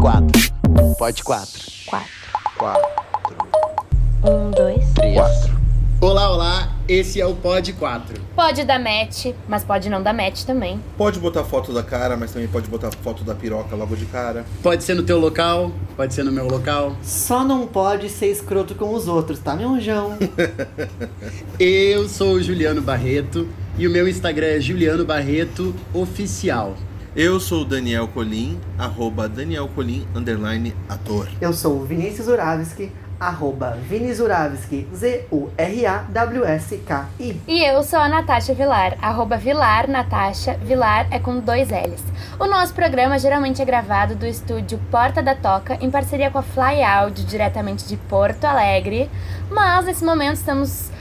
quatro. Pode quatro. Quatro. Quatro. Um, dois. Três. Quatro. Olá, olá, esse é o Pod 4. Pode dar match, mas pode não dar match também. Pode botar foto da cara, mas também pode botar foto da piroca logo de cara. Pode ser no teu local, pode ser no meu local. Só não pode ser escroto com os outros, tá, meu anjão? Eu sou o Juliano Barreto e o meu Instagram é Juliano Barreto Oficial. Eu sou o Daniel Colim, arroba Daniel Colim, underline ator. Eu sou o Vinícius Uravski, arroba Vini Zuravski, Z-U-R-A-W-S-K-I. E eu sou a Natasha Vilar, arroba Vilar Natasha, Vilar é com dois L's. O nosso programa geralmente é gravado do estúdio Porta da Toca, em parceria com a Fly Audio, diretamente de Porto Alegre. Mas nesse momento estamos,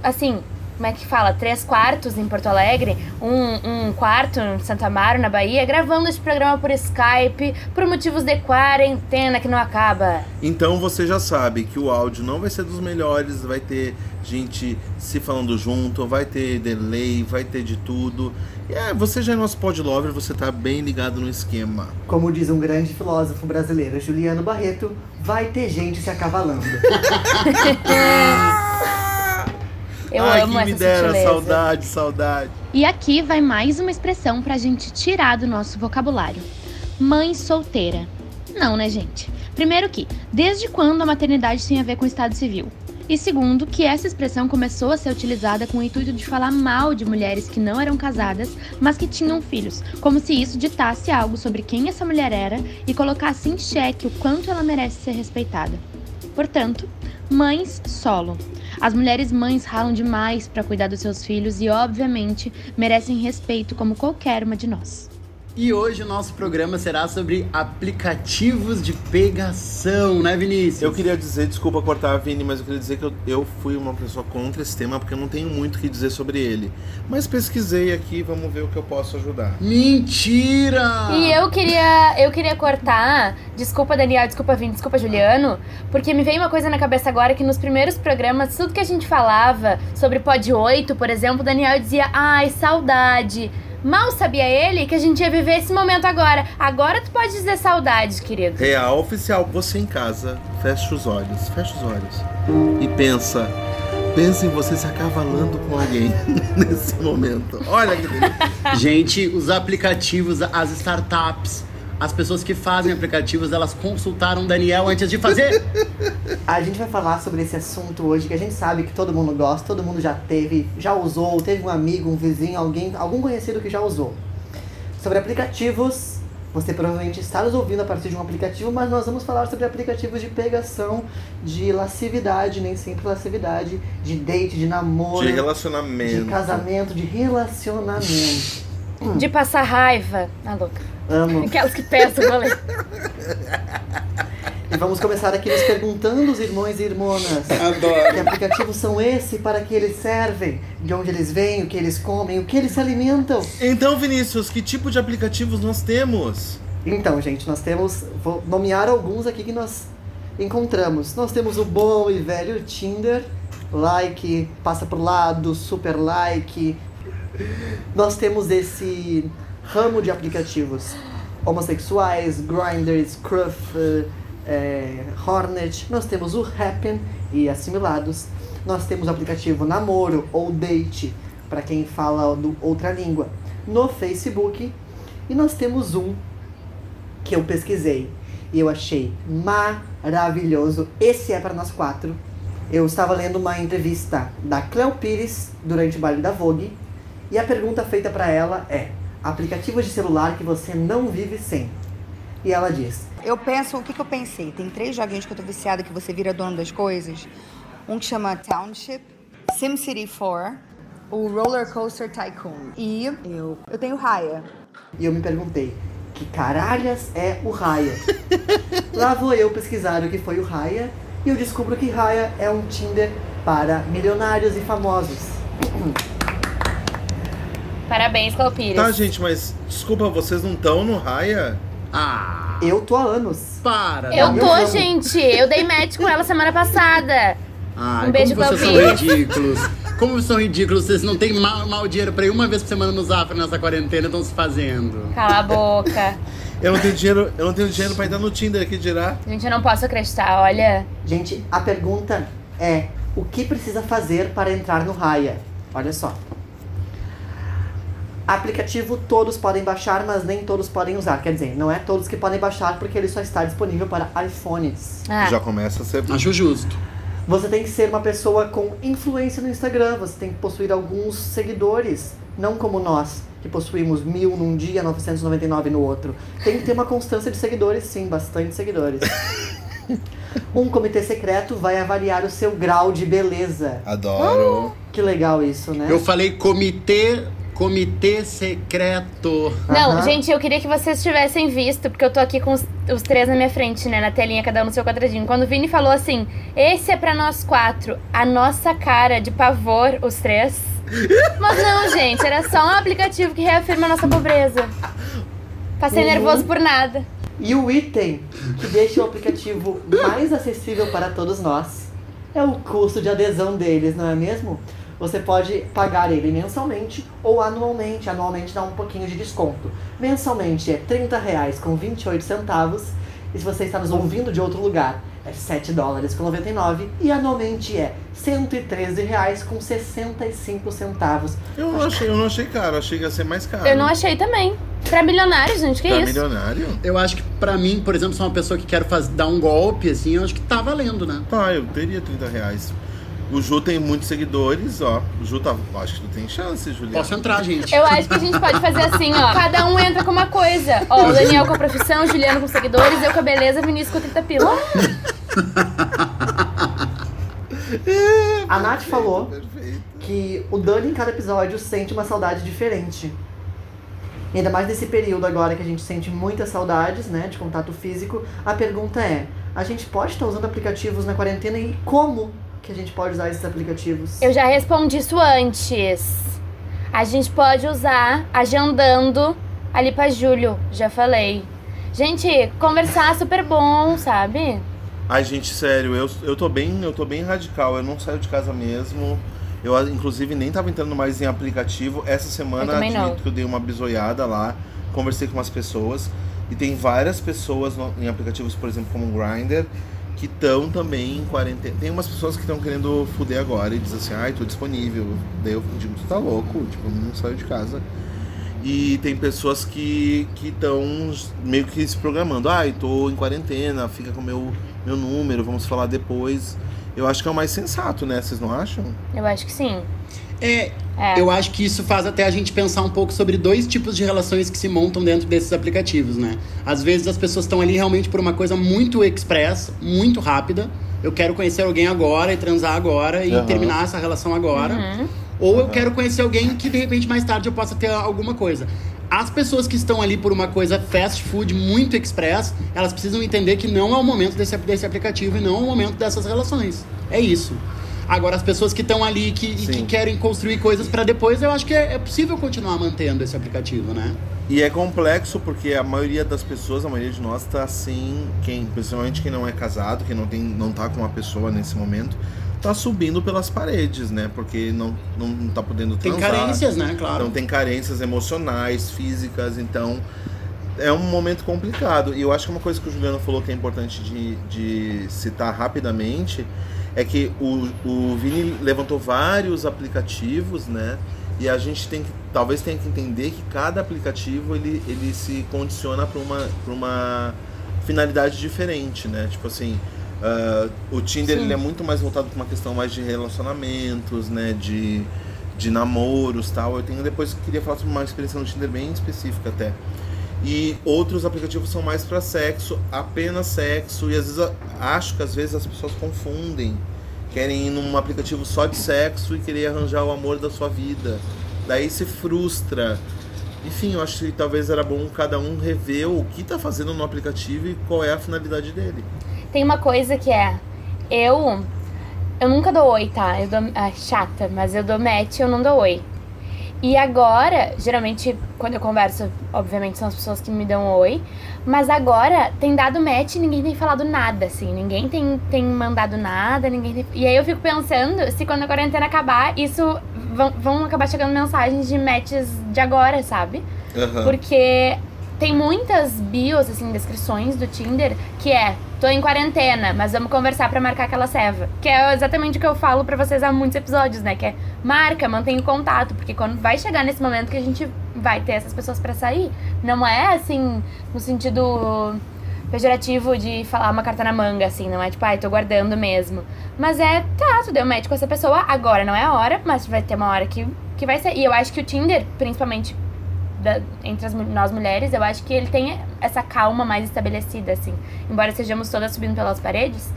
assim, como é que fala? Três quartos em Porto Alegre, um, um quarto em Santa Amaro, na Bahia, gravando este programa por Skype, por motivos de quarentena que não acaba. Então você já sabe que o áudio não vai ser dos melhores, vai ter gente se falando junto, vai ter delay, vai ter de tudo. E é, você já é nosso pod lover, você tá bem ligado no esquema. Como diz um grande filósofo brasileiro, Juliano Barreto, vai ter gente se acavalando. Eu Ai, amo que essa me dera, sutileza. saudade, saudade. E aqui vai mais uma expressão pra gente tirar do nosso vocabulário. Mãe solteira. Não, né, gente? Primeiro que, desde quando a maternidade tem a ver com o Estado Civil? E segundo, que essa expressão começou a ser utilizada com o intuito de falar mal de mulheres que não eram casadas, mas que tinham filhos, como se isso ditasse algo sobre quem essa mulher era e colocasse em xeque o quanto ela merece ser respeitada. Portanto, mães solo. As mulheres mães ralam demais para cuidar dos seus filhos e, obviamente, merecem respeito como qualquer uma de nós. E hoje o nosso programa será sobre aplicativos de pegação, né, Vinícius? Eu queria dizer, desculpa cortar a Vini, mas eu queria dizer que eu, eu fui uma pessoa contra esse tema porque eu não tenho muito o que dizer sobre ele. Mas pesquisei aqui, vamos ver o que eu posso ajudar. Mentira! E eu queria, eu queria cortar, desculpa Daniel, desculpa Vini, desculpa Juliano, porque me veio uma coisa na cabeça agora que nos primeiros programas, tudo que a gente falava sobre Pod 8, por exemplo, o Daniel dizia, ai, saudade. Mal sabia ele que a gente ia viver esse momento agora. Agora tu pode dizer saudade, querido. Real oficial, você em casa, fecha os olhos, fecha os olhos e pensa. Pensa em você se acavalando com alguém nesse momento. Olha que delícia. Gente, os aplicativos, as startups, as pessoas que fazem aplicativos, elas consultaram o Daniel antes de fazer. A gente vai falar sobre esse assunto hoje, que a gente sabe que todo mundo gosta, todo mundo já teve, já usou, teve um amigo, um vizinho, alguém, algum conhecido que já usou. Sobre aplicativos, você provavelmente está nos ouvindo a partir de um aplicativo, mas nós vamos falar sobre aplicativos de pegação, de lascividade, nem sempre lascividade, de date, de namoro, De relacionamento. de casamento, de relacionamento. De passar raiva. Ah, louca. Amo. Aquelas que pesam, falei. E vamos começar aqui nos perguntando, os irmãos e irmãs. Que Adoro. aplicativos são esses? Para que eles servem? De onde eles vêm? O que eles comem? O que eles se alimentam? Então, Vinícius, que tipo de aplicativos nós temos? Então, gente, nós temos. Vou nomear alguns aqui que nós encontramos. Nós temos o bom e velho Tinder, like, passa pro lado, super like. Nós temos esse ramo de aplicativos homossexuais, Grindr, Scruff, eh, Hornet. Nós temos o Happn e assimilados. Nós temos o aplicativo Namoro ou Date, para quem fala outra língua, no Facebook. E nós temos um que eu pesquisei e eu achei maravilhoso. Esse é para nós quatro. Eu estava lendo uma entrevista da Cleo Pires durante o baile da Vogue e a pergunta feita para ela é: aplicativos de celular que você não vive sem? E ela diz: Eu penso, o que, que eu pensei? Tem três joguinhos que eu tô viciada que você vira dono das coisas. Um que chama Township, SimCity 4, o Roller Coaster Tycoon. E eu, eu tenho Raya. E eu me perguntei: que caralhas é o Raya? Lá vou eu pesquisar o que foi o Raya e eu descubro que Raya é um Tinder para milionários e famosos. Parabéns, Cleopires. Tá, gente, mas desculpa, vocês não estão no Raya? Ah, Eu tô há anos. para. Eu tô, gente. Eu dei match com ela semana passada. Ai, Um beijo, como vocês são ridículos. Como são ridículos, vocês não têm mal, mal dinheiro pra ir uma vez por semana no Zafra nessa quarentena, estão se fazendo. Cala a boca. Eu não tenho dinheiro, eu não tenho dinheiro pra entrar no Tinder aqui dirá. Gente, eu não posso acreditar, olha. Gente, a pergunta é: o que precisa fazer para entrar no Raya? Olha só. Aplicativo todos podem baixar, mas nem todos podem usar. Quer dizer, não é todos que podem baixar, porque ele só está disponível para iPhones. Ah, Já começa a ser. Acho justo. Você tem que ser uma pessoa com influência no Instagram, você tem que possuir alguns seguidores, não como nós, que possuímos mil num dia, 999 no outro. Tem que ter uma constância de seguidores, sim, bastante seguidores. Um comitê secreto vai avaliar o seu grau de beleza. Adoro. Que legal isso, né? Eu falei comitê, comitê secreto. Não, Aham. gente, eu queria que vocês tivessem visto, porque eu tô aqui com os, os três na minha frente, né, na telinha, cada um no seu quadradinho. Quando o Vini falou assim, esse é pra nós quatro, a nossa cara de pavor, os três. Mas não, gente, era só um aplicativo que reafirma a nossa pobreza. Passei Uhum. nervoso por nada. E o item que deixa o aplicativo mais acessível para todos nós é o custo de adesão deles, não é mesmo? Você pode pagar ele mensalmente ou anualmente. Anualmente dá um pouquinho de desconto. Mensalmente é 30 reais com 28 centavos. E se você está nos ouvindo de outro lugar, é 7 dólares com 99. E anualmente é 113 reais com 65 centavos. Eu não achei, eu não achei caro, achei que ia ser mais caro. Eu não achei também. Pra milionários, gente, que Pra isso? milionário? Eu acho que pra mim, por exemplo, sou uma pessoa que quer faz, dar um golpe, assim, eu acho que tá valendo, né? Tá, eu teria 30 reais. O Ju tem muitos seguidores, ó. O Ju tá. Acho que tu tem chance, Juliana. Posso entrar, gente. Eu acho que a gente pode fazer assim, ó. Cada um entra com uma coisa. Ó, o Daniel com a profissão, o Juliano com seguidores, eu com a beleza, Vinícius com 30 pila. A Nath falou Perfeito. que o Dani em cada episódio sente uma saudade diferente. E ainda mais nesse período agora que a gente sente muitas saudades, né, de contato físico. A pergunta é: a gente pode estar usando aplicativos na quarentena e como que a gente pode usar esses aplicativos? Eu já respondi isso antes. A gente pode usar agendando ali pra Júlio, já falei. Gente, conversar é super bom, sabe? Ai, gente, sério, eu, eu tô bem, eu tô bem radical. Eu não saio de casa mesmo. Eu, inclusive, nem tava entrando mais em aplicativo. Essa Eu semana, também admito não. que eu dei uma bisoiada lá. Conversei com umas pessoas. E tem várias pessoas no- em aplicativos, por exemplo, como o Grindr, que estão também em quarentena. Tem umas pessoas que estão querendo fuder agora e dizem assim, ai, tô disponível. Daí eu digo, tu tá louco? Tipo, não saio de casa. E tem pessoas que estão meio que se programando. Ai, tô em quarentena, fica com meu meu número, vamos falar depois. Eu acho que é o mais sensato, né? Vocês não acham? Eu acho que sim. É, É. eu acho que isso faz até a gente pensar um pouco sobre dois tipos de relações que se montam dentro desses aplicativos, né? Às vezes as pessoas estão ali realmente por uma coisa muito express, muito rápida. Eu quero conhecer alguém agora e transar agora e Aham. terminar essa relação agora. Uhum. Ou eu quero conhecer alguém que de repente mais tarde eu possa ter alguma coisa. As pessoas que estão ali por uma coisa fast food muito express, elas precisam entender que não é o momento desse, desse aplicativo e não é o momento dessas relações. É isso. Agora, as pessoas que estão ali que, e que querem construir coisas pra depois, eu acho que é, é possível continuar mantendo esse aplicativo, né? E é complexo porque a maioria das pessoas, a maioria de nós tá sem quem, principalmente quem não é casado, quem não tem não tá com uma pessoa nesse momento, tá subindo pelas paredes, né? Porque não não tá podendo Tem transar. carências, né? Claro. Então tem carências emocionais, físicas, então é um momento complicado. E eu acho que uma coisa que o Juliano falou que é importante de, de citar rapidamente é que o, o Vini levantou vários aplicativos, né? E a gente tem que, talvez tenha que entender que cada aplicativo ele, ele se condiciona para uma, pra uma finalidade diferente, né? Tipo assim, ah, o Tinder Sim. ele é muito mais voltado para uma questão mais de relacionamentos, né? De, de namoros tal. Eu tenho depois queria falar sobre uma experiência no Tinder bem específica até. E outros aplicativos são mais para sexo, apenas sexo, e às vezes acho que às vezes as pessoas confundem. Querem ir num aplicativo só de sexo e querer arranjar o amor da sua vida. Daí se frustra. Enfim, eu acho que talvez era bom cada um rever o que tá fazendo no aplicativo e qual é a finalidade dele. Tem uma coisa que é. Eu. Eu nunca dou oi, tá? Eu dou. Ah, chata, mas eu dou match eu não dou oi. E agora, geralmente, quando eu converso, obviamente são as pessoas que me dão oi. Mas agora tem dado match e ninguém tem falado nada, assim. Ninguém tem, tem mandado nada, ninguém tem... E aí eu fico pensando se quando a quarentena acabar, isso vão, vão acabar chegando mensagens de matches de agora, sabe? Aham. Porque tem muitas bios, assim, descrições do Tinder que é tô em quarentena, mas vamos conversar pra marcar aquela ceva. Que é exatamente o que eu falo pra vocês há muitos episódios, né? Que é marca, mantenha o contato, porque quando vai chegar nesse momento que a gente vai ter essas pessoas pra sair, não é assim, no sentido pejorativo de falar uma carta na manga, assim, não é tipo, ai, tô guardando mesmo. Mas é, tá, tu deu match com essa pessoa, agora não é a hora, mas vai ter uma hora que, que vai ser. E eu acho que o Tinder, principalmente da- entre as, nós mulheres, eu acho que ele tem essa calma mais estabelecida, assim. Embora sejamos todas subindo pelas paredes,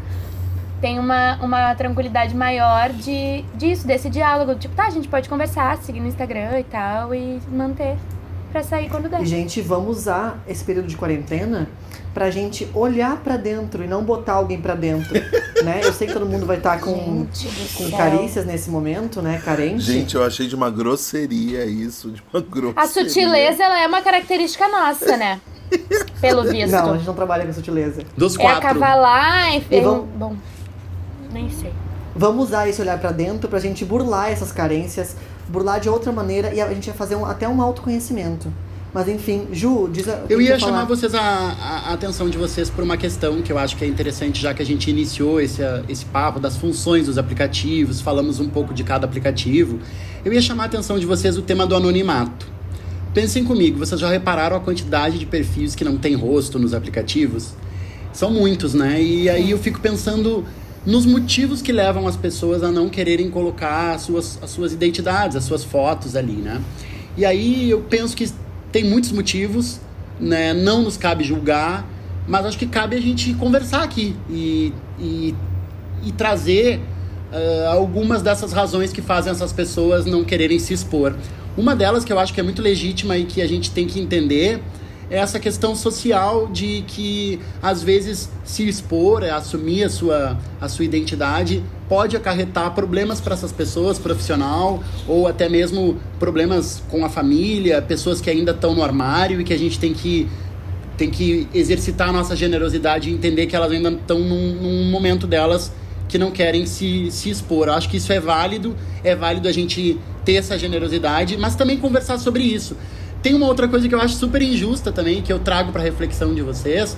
tem uma, uma tranquilidade maior de, disso, desse diálogo. Tipo, tá, a gente pode conversar, seguir no Instagram e tal, e manter pra sair quando der. Gente, vamos usar esse período de quarentena pra gente olhar pra dentro e não botar alguém pra dentro, né? Eu sei que todo mundo vai estar com, do com céu. carícias nesse momento, né? Carente. Gente, eu achei de uma grosseria isso, de uma grosseria. A sutileza, ela é uma característica nossa, né? Pelo visto. Não, a gente não trabalha com sutileza. Dos é quatro. acavalar e... E vamos- Bom, nem sei. Vamos usar esse olhar pra dentro pra gente burlar essas carências, burlar de outra maneira e a gente vai fazer um- até um autoconhecimento. Mas enfim, Ju, diz a, Eu ia chamar vocês a, a- a atenção de vocês por uma questão que eu acho que é interessante, já que a gente iniciou esse, esse papo das funções dos aplicativos, falamos um pouco de cada aplicativo. Eu ia chamar a atenção de vocês o tema do anonimato. Pensem comigo, vocês já repararam a quantidade de perfis que não tem rosto nos aplicativos? São muitos, né? E aí eu fico pensando nos motivos que levam as pessoas a não quererem colocar as suas, as suas identidades, as suas fotos ali, né? E aí eu penso que tem muitos motivos, né? Não nos cabe julgar, mas acho que cabe a gente conversar aqui e, e, e trazer ah, algumas dessas razões que fazem essas pessoas não quererem se expor. Uma delas que eu acho que é muito legítima e que a gente tem que entender essa questão social de que às vezes se expor, é assumir a sua, a sua identidade, pode acarretar problemas para essas pessoas, profissional, ou até mesmo problemas com a família, pessoas que ainda estão no armário e que a gente tem que tem que exercitar a nossa generosidade e entender que elas ainda estão num, num momento delas que não querem se, se expor. Eu acho que isso é válido, é válido a gente ter essa generosidade, mas também conversar sobre isso. Tem uma outra coisa que eu acho super injusta também, que eu trago para reflexão de vocês,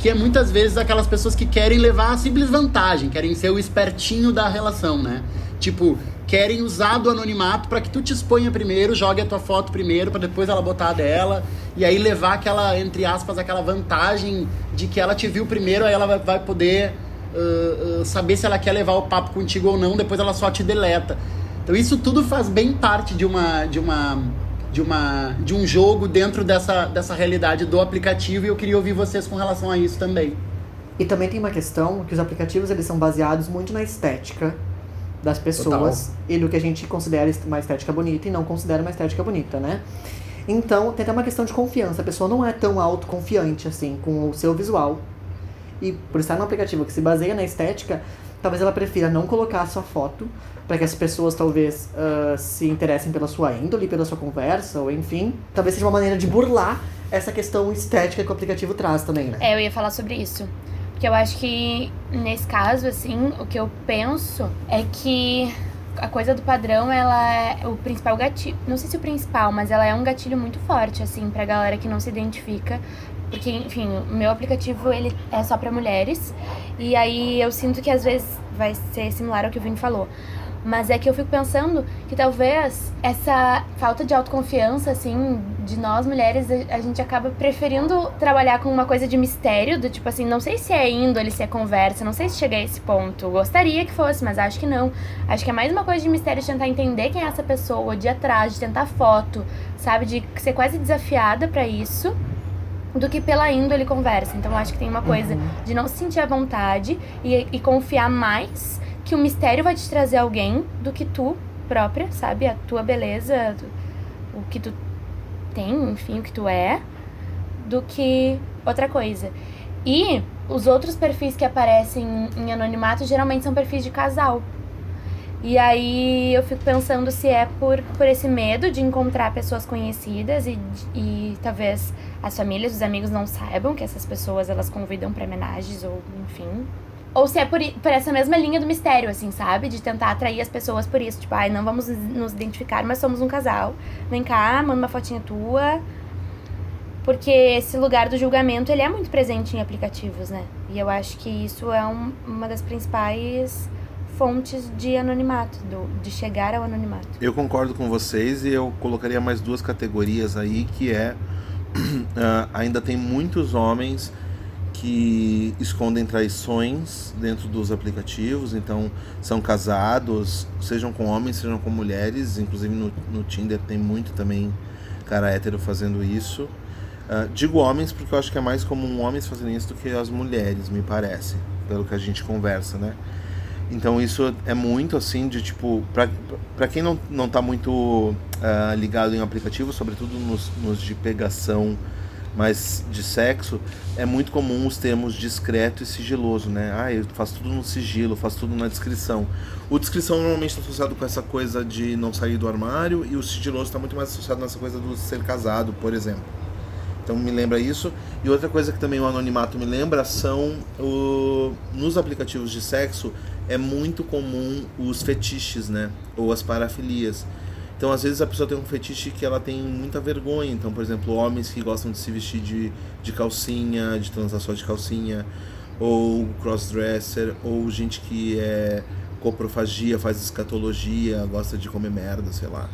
que é muitas vezes aquelas pessoas que querem levar a simples vantagem, querem ser o espertinho da relação, né? Tipo, querem usar do anonimato para que tu te exponha primeiro, jogue a tua foto primeiro, para depois ela botar a dela, e aí levar aquela, entre aspas, aquela vantagem de que ela te viu primeiro, aí ela vai, poder uh, uh, saber se ela quer levar o papo contigo ou não, depois ela só te deleta. Então isso tudo faz bem parte de uma de uma de uma de um jogo dentro dessa dessa realidade do aplicativo e eu queria ouvir vocês com relação a isso também. E também tem uma questão que os aplicativos eles são baseados muito na estética das pessoas e do que a gente considera uma estética bonita e não considera uma estética bonita, né? Então, tem até uma questão de confiança. A pessoa não é tão autoconfiante assim com o seu visual. E por estar num aplicativo que se baseia na estética, talvez ela prefira não colocar a sua foto para que as pessoas talvez ah, se interessem pela sua índole, pela sua conversa, ou enfim. Talvez seja uma maneira de burlar essa questão estética que o aplicativo traz também, né? É, eu ia falar sobre isso. Porque eu acho que, nesse caso, assim, o que eu penso é que a coisa do padrão, ela é o principal gatilho. Não sei se o principal, mas ela é um gatilho muito forte, assim, pra galera que não se identifica. Porque, enfim, o meu aplicativo, ele é só pra mulheres. E aí eu sinto que às vezes vai ser similar ao que o Vini falou. Mas é que eu fico pensando que talvez essa falta de autoconfiança, assim, de nós mulheres, a gente acaba preferindo trabalhar com uma coisa de mistério, do tipo assim, não sei se é índole, se é conversa, não sei se chega a esse ponto. Gostaria que fosse, mas acho que não. Acho que é mais uma coisa de mistério de tentar entender quem é essa pessoa, de atrás, de tentar foto, sabe? De ser quase desafiada pra isso do que pela índole conversa. Então acho que tem uma coisa de não se sentir à vontade e, e confiar mais que o mistério vai te trazer alguém do que tu própria, sabe? A tua beleza, o que tu tem, enfim, o que tu é, do que outra coisa. E os outros perfis que aparecem em anonimato geralmente são perfis de casal. E aí eu fico pensando se é por, por esse medo de encontrar pessoas conhecidas e, e talvez as famílias, os amigos não saibam que essas pessoas elas convidam para homenagens ou enfim. Ou se é por, por essa mesma linha do mistério, assim, sabe? De tentar atrair as pessoas por isso. Tipo, ai, não vamos nos identificar, mas somos um casal. Vem cá, manda uma fotinha tua. Porque esse lugar do julgamento, ele é muito presente em aplicativos, né? E eu acho que isso é um, uma das principais fontes de anonimato, do, de chegar ao anonimato. Eu concordo com vocês e eu colocaria mais duas categorias aí, que é uh, ainda tem muitos homens que escondem traições dentro dos aplicativos, então são casados, sejam com homens, sejam com mulheres, inclusive no, no Tinder tem muito também cara hétero fazendo isso. Uh, digo homens porque eu acho que é mais comum homens fazerem isso do que as mulheres, me parece, pelo que a gente conversa, né? Então isso é muito assim de tipo, para quem não, não tá muito uh, ligado em aplicativo, sobretudo nos, nos de pegação mais de sexo, é muito comum os termos discreto e sigiloso, né? Ah, eu faço tudo no sigilo, faço tudo na descrição. O descrição normalmente está associado com essa coisa de não sair do armário e o sigiloso está muito mais associado nessa coisa do ser casado, por exemplo. Então me lembra isso. E outra coisa que também o anonimato me lembra são o... nos aplicativos de sexo é muito comum os fetiches, né? Ou as parafilias. Então, às vezes, a pessoa tem um fetiche que ela tem muita vergonha. Então, por exemplo, homens que gostam de se vestir de, de calcinha, de transar só de calcinha, ou crossdresser, ou gente que é coprofagia, faz escatologia, gosta de comer merda, sei lá.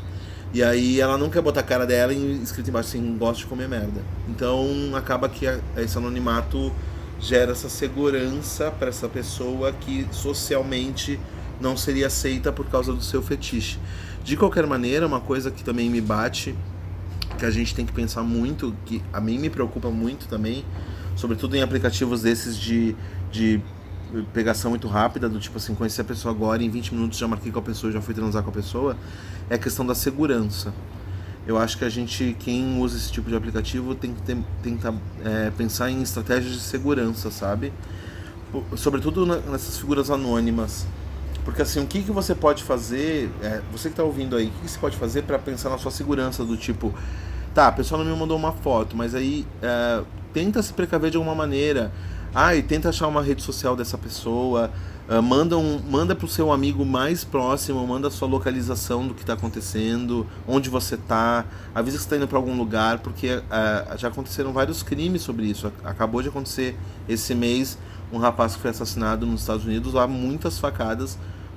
E aí ela não quer botar a cara dela e escrito embaixo assim, gosta de comer merda. Então acaba que esse anonimato gera essa segurança para essa pessoa que socialmente não seria aceita por causa do seu fetiche. De qualquer maneira, uma coisa que também me bate, que a gente tem que pensar muito, que a mim me preocupa muito também, sobretudo em aplicativos desses de, de pegação muito rápida, do tipo assim, conhecer a pessoa agora, em 20 minutos já marquei com a pessoa, já fui transar com a pessoa, é a questão da segurança. Eu acho que a gente, quem usa esse tipo de aplicativo, tem que ter, tentar é, pensar em estratégias de segurança, sabe? Sobretudo nessas figuras anônimas. Porque assim, o que, que você pode fazer, é, você que está ouvindo aí, o que, que você pode fazer para pensar na sua segurança do tipo, tá, a pessoa não me mandou uma foto, mas aí é, tenta se precaver de alguma maneira. Ah, e tenta achar uma rede social dessa pessoa, uh, manda, um, manda pro seu amigo mais próximo, manda a sua localização do que está acontecendo, onde você está, avisa que está indo para algum lugar, porque uh, já aconteceram vários crimes sobre isso. Acabou de acontecer esse mês um rapaz que foi assassinado nos Estados Unidos, lá muitas facadas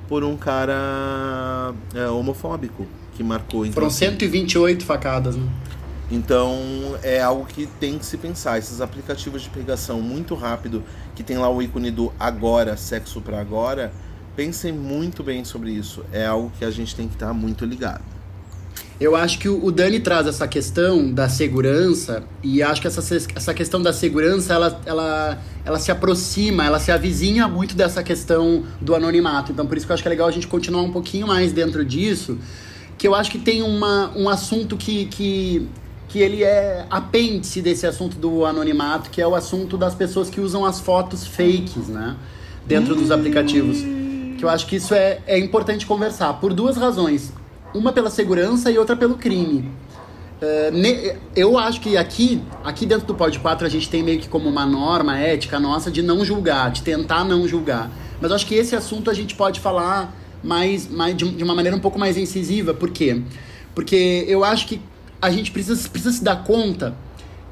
por um cara é, homofóbico que marcou. Então, Foram 128 facadas, né? Então é algo que tem que se pensar. Esses aplicativos de pegação muito rápido, que tem lá o ícone do agora, sexo para agora, pensem muito bem sobre isso. É algo que a gente tem que estar muito ligado. Eu acho que o Dani traz essa questão da segurança e acho que essa, essa questão da segurança ela, ela, ela se aproxima, ela se avizinha muito dessa questão do anonimato. Então por isso que eu acho que é legal a gente continuar um pouquinho mais dentro disso, que eu acho que tem uma, um assunto que, que, que ele é apêndice desse assunto do anonimato, que é o assunto das pessoas que usam as fotos fakes, né? Dentro dos aplicativos. Que eu acho que isso é, é importante conversar, por duas razões uma pela segurança e outra pelo crime. Uh, eu acho que aqui, aqui dentro do Pod 4 a gente tem meio que como uma norma ética nossa de não julgar, de tentar não julgar. Mas eu acho que esse assunto a gente pode falar mais, mais de, de uma maneira um pouco mais incisiva. Por quê? Porque eu acho que a gente precisa, precisa se dar conta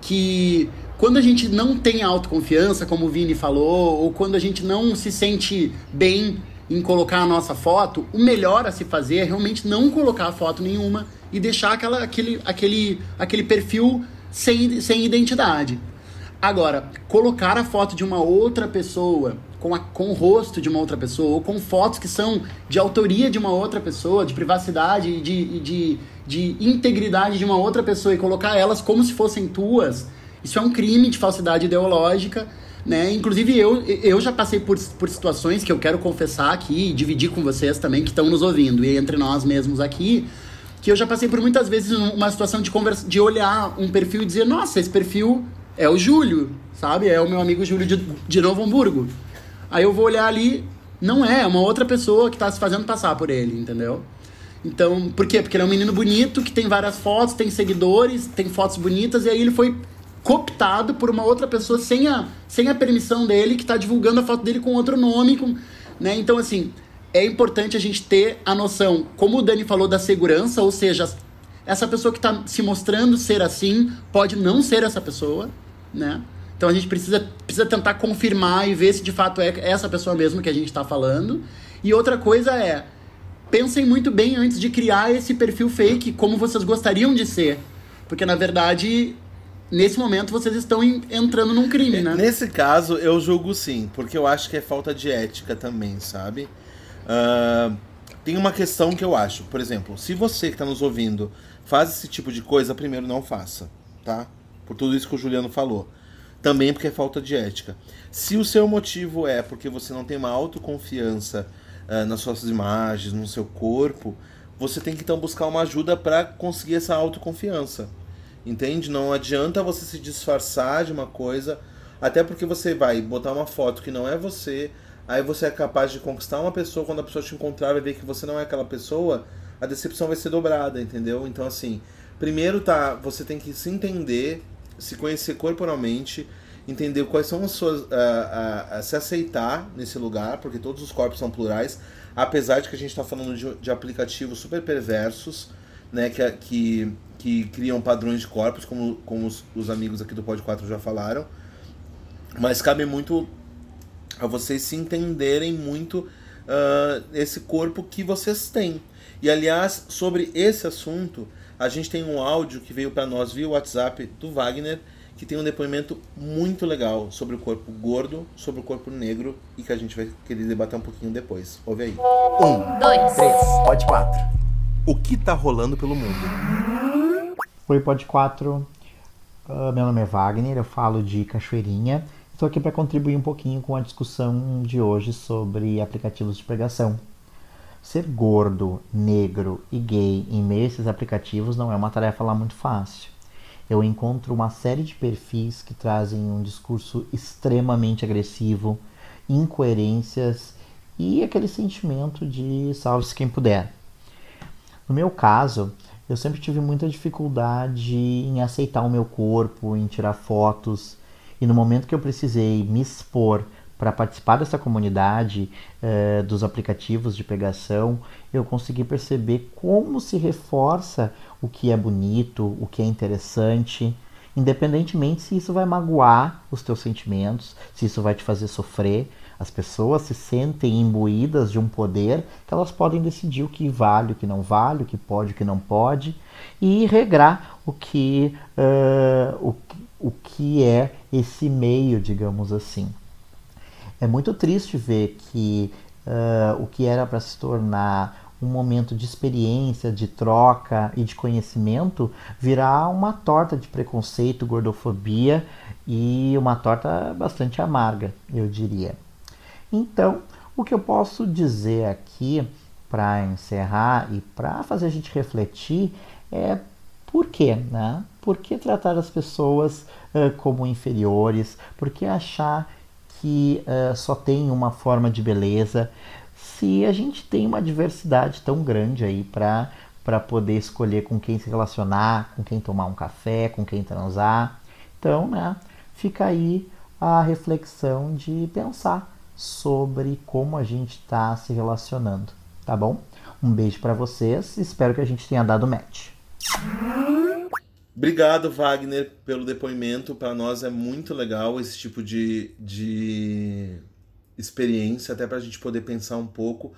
que quando a gente não tem autoconfiança, como o Vini falou, ou quando a gente não se sente bem em colocar a nossa foto, o melhor a se fazer é realmente não colocar foto nenhuma e deixar aquela, aquele, aquele, aquele perfil sem, sem identidade. Agora, colocar a foto de uma outra pessoa, com, a, com o rosto de uma outra pessoa, ou com fotos que são de autoria de uma outra pessoa, de privacidade e de, de, de integridade de uma outra pessoa, e colocar elas como se fossem tuas, isso é um crime de falsidade ideológica né? Inclusive, eu, eu já passei por, por situações que eu quero confessar aqui e dividir com vocês também que estão nos ouvindo, e entre nós mesmos aqui, que eu já passei por muitas vezes uma situação de, conversa, de olhar um perfil e dizer, nossa, esse perfil é o Júlio, sabe? É o meu amigo Júlio de, de Novo Hamburgo. Aí eu vou olhar ali, Não é, é uma outra pessoa que tá se fazendo passar por ele, entendeu? Então, por quê? Porque ele é um menino bonito, que tem várias fotos, tem seguidores, tem fotos bonitas, e aí ele foi cooptado por uma outra pessoa sem a, sem a permissão dele, que tá divulgando a foto dele com outro nome, com, né? Então, assim, é importante a gente ter a noção, como o Dani falou, da segurança, ou seja, essa pessoa que está se mostrando ser assim pode não ser essa pessoa, né? Então a gente precisa, precisa tentar confirmar e ver se de fato é essa pessoa mesmo que a gente está falando. E outra coisa é, pensem muito bem antes de criar esse perfil fake, como vocês gostariam de ser. Porque na verdade, nesse momento vocês estão entrando num crime, né? Nesse caso, eu julgo sim, porque eu acho que é falta de ética também, sabe? Uh, tem uma questão que eu acho, por exemplo, se você que está nos ouvindo faz esse tipo de coisa, primeiro não faça, tá? Por tudo isso que o Juliano falou. Também porque é falta de ética. Se o seu motivo é porque você não tem uma autoconfiança uh, nas suas imagens, no seu corpo, você tem que então buscar uma ajuda para conseguir essa autoconfiança. Entende? Não adianta você se disfarçar de uma coisa, até porque você vai botar uma foto que não é você, aí você é capaz de conquistar uma pessoa, quando a pessoa te encontrar e ver que você não é aquela pessoa, a decepção vai ser dobrada, entendeu? Então, assim, primeiro tá, você tem que se entender, se conhecer corporalmente, entender quais são as suas. Se aceitar nesse lugar, porque todos os corpos são plurais, apesar de que a gente está falando de, de, aplicativos super perversos, né, que, que, que criam padrões de corpos, como, como os, os amigos aqui do Pod 4 já falaram. Mas cabe muito a vocês se entenderem muito uh, esse corpo que vocês têm. E aliás, sobre esse assunto, a gente tem um áudio que veio para nós via WhatsApp do Wagner, que tem um depoimento muito legal sobre o corpo gordo, sobre o corpo negro e que a gente vai querer debater um pouquinho depois. Ouve aí. Um, dois, três, pode quatro. O que tá rolando pelo mundo? Oi, pode quatro. Uh, meu nome é Wagner, eu falo de Cachoeirinha Estou aqui para contribuir um pouquinho com a discussão de hoje sobre aplicativos de pregação. Ser gordo, negro e gay em meio a esses aplicativos não é uma tarefa lá muito fácil. Eu encontro uma série de perfis que trazem um discurso extremamente agressivo, incoerências e aquele sentimento de salve-se quem puder. No meu caso, eu sempre tive muita dificuldade em aceitar o meu corpo, em tirar fotos e no momento que eu precisei me expor para participar dessa comunidade eh, dos aplicativos de pegação, eu consegui perceber como se reforça o que é bonito, o que é interessante, independentemente se isso vai magoar os teus sentimentos, se isso vai te fazer sofrer. As pessoas se sentem imbuídas de um poder que elas podem decidir o que vale, o que não vale, o que pode, o que não pode, e regrar o que, uh, o, o que é esse meio, digamos assim. É muito triste ver que uh, o que era para se tornar um momento de experiência, de troca e de conhecimento virar uma torta de preconceito, gordofobia e uma torta bastante amarga, eu diria. Então, o que eu posso dizer aqui para encerrar e para fazer a gente refletir é por quê, né? Por que tratar as pessoas uh, como inferiores? Por que achar que uh, só tem uma forma de beleza? Se a gente tem uma diversidade tão grande aí para para poder escolher com quem se relacionar, com quem tomar um café, com quem transar. Então, né, fica aí a reflexão de pensar sobre como a gente está se relacionando, tá bom? Um beijo para vocês, espero que a gente tenha dado match. Obrigado, Wagner, pelo depoimento. Para nós é muito legal esse tipo de, de experiência, até para a gente poder pensar um pouco.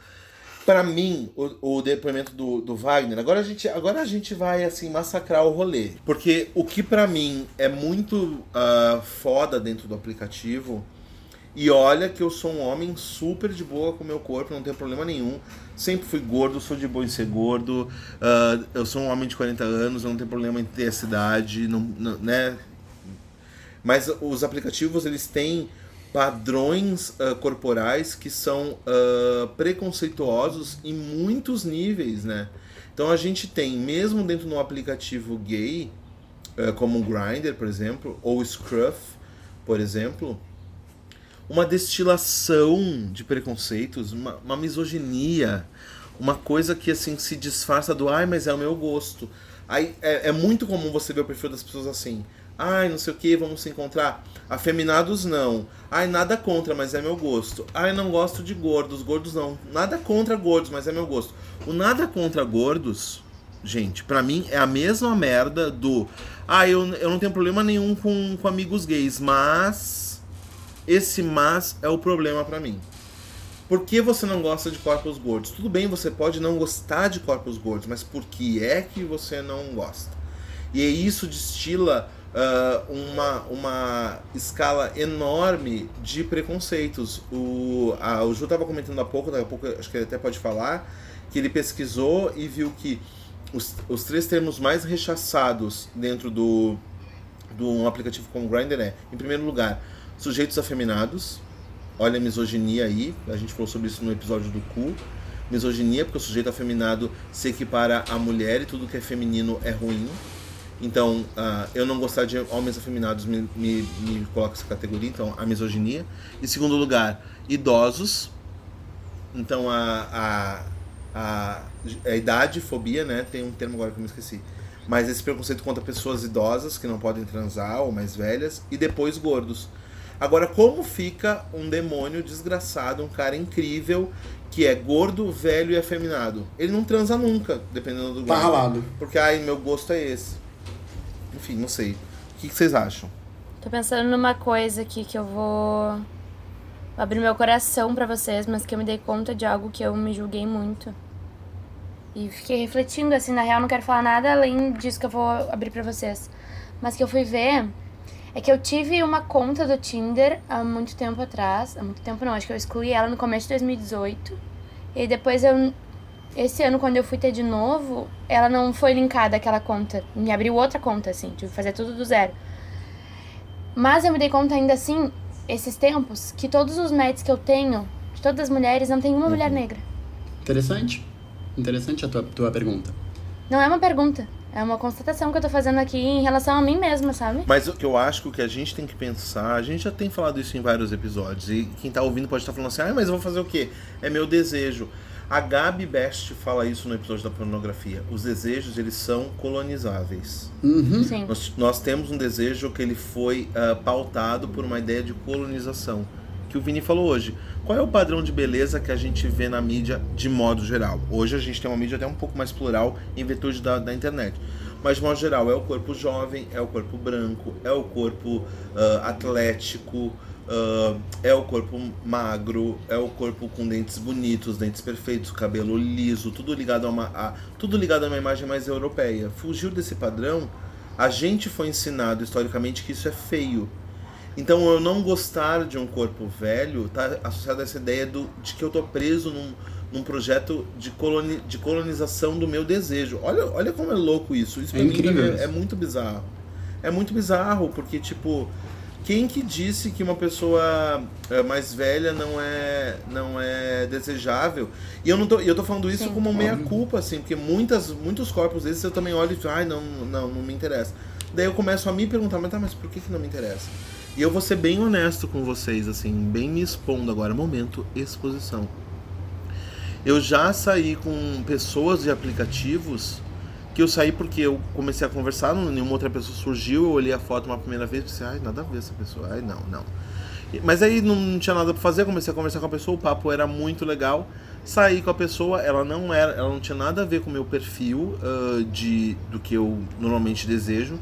Para mim, o, o, depoimento do, do Wagner, agora a, gente, agora a gente vai assim massacrar o rolê. Porque o que para mim é muito uh, foda dentro do aplicativo e olha que eu sou um homem super de boa com o meu corpo, não tem problema nenhum. Sempre fui gordo, sou de boa em ser gordo. Uh, eu sou um homem de 40 anos, não tenho problema em ter essa idade, não, não, né? Mas os aplicativos, eles têm padrões uh, corporais que são uh, preconceituosos em muitos níveis, né? Então a gente tem, mesmo dentro de um aplicativo gay, como o Grindr, por exemplo, ou Scruff, por exemplo, uma destilação de preconceitos, uma, uma misoginia, uma coisa que assim se disfarça do ai, mas é o meu gosto. Aí é, é muito comum você ver o perfil das pessoas assim. Ai, não sei o que, vamos se encontrar. Afeminados não. Ai, nada contra, mas é meu gosto. Ai, não gosto de gordos. Gordos não. Nada contra gordos, mas é meu gosto. O nada contra gordos, gente, para mim é a mesma merda do. Ah, eu, eu não tenho problema nenhum com, com amigos gays, mas. Esse mas é o problema para mim. Por que você não gosta de corpos gordos? Tudo bem, você pode não gostar de corpos gordos, mas por que é que você não gosta? E isso destila uh, uma, uma escala enorme de preconceitos. O, a, o Ju estava comentando há pouco, daqui a pouco acho que ele até pode falar, que ele pesquisou e viu que os, os três termos mais rechaçados dentro do, do um aplicativo como Grindr é, em primeiro lugar, sujeitos afeminados. Olha a misoginia aí, a gente falou sobre isso no episódio do cu. Misoginia, porque o sujeito afeminado se equipara à mulher e tudo que é feminino é ruim. Então, uh, eu não gostar de homens afeminados me, me, me coloca essa categoria, então a misoginia. Em segundo lugar, idosos. Então, a, a, a, a idade, fobia, né? Tem um termo agora que eu me esqueci. Mas esse preconceito contra pessoas idosas que não podem transar ou mais velhas. E depois, gordos. Agora, como fica um demônio desgraçado, um cara incrível, que é gordo, velho e afeminado? Ele não transa nunca, dependendo do Tá ralado. Porque, ai, meu gosto é esse. Enfim, não sei. O que, que vocês acham? Tô pensando numa coisa aqui que eu vou abrir meu coração pra vocês, mas que eu me dei conta de algo que eu me julguei muito. E fiquei refletindo, assim, na real não quero falar nada além disso que eu vou abrir pra vocês. Mas que eu fui ver é que eu tive uma conta do Tinder há muito tempo atrás. Há muito tempo não, acho que eu excluí ela no começo de 2018. E depois eu. Esse ano, quando eu fui ter de novo, ela não foi linkada àquela conta. Me abriu outra conta, assim, tive que fazer tudo do zero. Mas eu me dei conta ainda assim, esses tempos, que todos os matches que eu tenho, de todas as mulheres, não tem uma mulher negra. Interessante. Interessante a tua, tua pergunta. Não é uma pergunta. É uma constatação que eu tô fazendo aqui em relação a mim mesma, sabe? Mas o que eu acho que o que a gente tem que pensar, a gente já tem falado isso em vários episódios, e quem tá ouvindo pode estar falando assim, ah, mas eu vou fazer o quê? É meu desejo. A Gabi Best fala isso no episódio da pornografia. Os desejos, eles são colonizáveis. Uhum. Sim. Nós, nós temos um desejo que ele foi ah, pautado por uma ideia de colonização. Que o Vini falou hoje. Qual é o padrão de beleza que a gente vê na mídia de modo geral? Hoje a gente tem uma mídia até um pouco mais plural em virtude da, da internet. Mas de modo geral, é o corpo jovem, é o corpo branco, é o corpo ah, atlético, ah, é o corpo magro, é o corpo com dentes bonitos, dentes perfeitos, cabelo liso, tudo ligado a uma, a, tudo ligado a uma imagem mais europeia. Fugiu desse padrão, a gente foi ensinado historicamente que isso é feio. Então eu não gostar de um corpo velho tá associado a essa ideia do, de que eu tô preso num, num projeto de, coloni, de colonização do meu desejo. Olha, olha como é louco isso. Isso É pra mim incrível é, é muito bizarro. É muito bizarro, porque tipo, quem que disse que uma pessoa é, mais velha não é não é desejável? E eu não tô, e eu tô falando isso Sim. como meia culpa assim, porque muitas muitos corpos desses eu também olho e falo, ai, não, não, não me interessa. Daí eu começo a me perguntar, mas tá, mas por que que não me interessa? E eu vou ser bem honesto com vocês, assim, bem me expondo agora. Momento exposição. Eu já saí com pessoas de aplicativos que eu saí porque eu comecei a conversar, nenhuma outra pessoa surgiu, eu olhei a foto uma primeira vez e pensei, ai, nada a ver essa pessoa, ai, não, não. Mas aí não tinha nada pra fazer, comecei a conversar com a pessoa, o papo era muito legal. Saí com a pessoa, ela não era, ela não tinha nada a ver com o meu perfil ah, de do que eu normalmente desejo.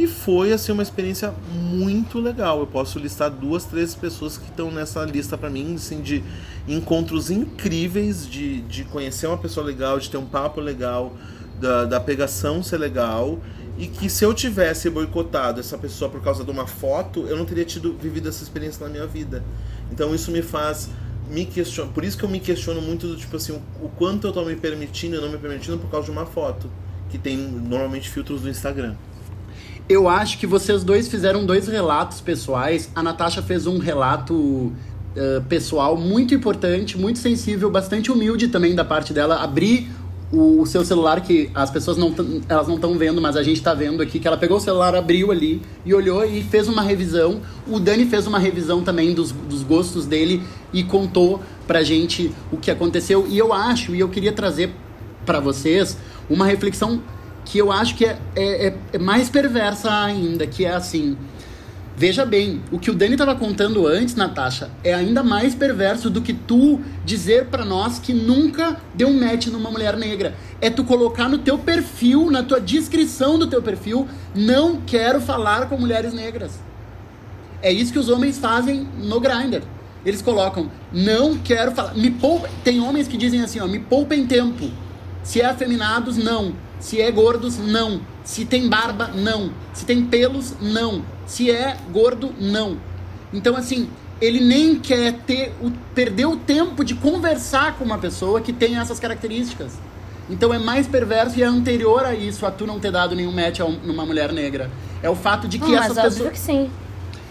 E foi assim uma experiência muito legal. Eu posso listar duas, três pessoas que estão nessa lista pra mim, assim, de encontros incríveis, de, de conhecer uma pessoa legal, de ter um papo legal, da, da pegação ser legal. E que se eu tivesse boicotado essa pessoa por causa de uma foto, eu não teria tido vivido essa experiência na minha vida. Então isso me faz me questionar. Por isso que eu me questiono muito do tipo assim, o quanto eu tô me permitindo e não me permitindo por causa de uma foto. Que tem normalmente filtros do Instagram. Eu acho que vocês dois fizeram dois relatos pessoais. A Natasha fez um relato eh, pessoal muito importante, muito sensível, bastante humilde também da parte dela. Abrir o, o seu celular, que as pessoas não elas não estão vendo, mas a gente tá vendo aqui, que ela pegou o celular, abriu ali e olhou e fez uma revisão. O Dani fez uma revisão também dos, dos gostos dele e contou pra gente o que aconteceu. E eu acho, e eu queria trazer pra vocês uma reflexão que eu acho que é, é, é- é mais perversa ainda, que é assim. Veja bem, o que o Dani estava contando antes, Natasha, é ainda mais perverso do que tu dizer pra nós que nunca deu um match numa mulher negra. É tu colocar no teu perfil, na tua descrição do teu perfil, não quero falar com mulheres negras. É isso que os homens fazem no Grindr. Eles colocam, não quero falar. Me poupa. Tem homens que dizem assim, ó, me poupem tempo. Se é afeminados, não. Se é gordos, não. Se tem barba, não. Se tem pelos, não. Se é gordo, não. Então, assim, ele nem quer ter o, perder o tempo de conversar com uma pessoa que tem essas características. Então é mais perverso e é anterior a isso, a tu não ter dado nenhum match a um- numa mulher negra. É o fato de que Hum, mas essas óbvio pessoas. que sim.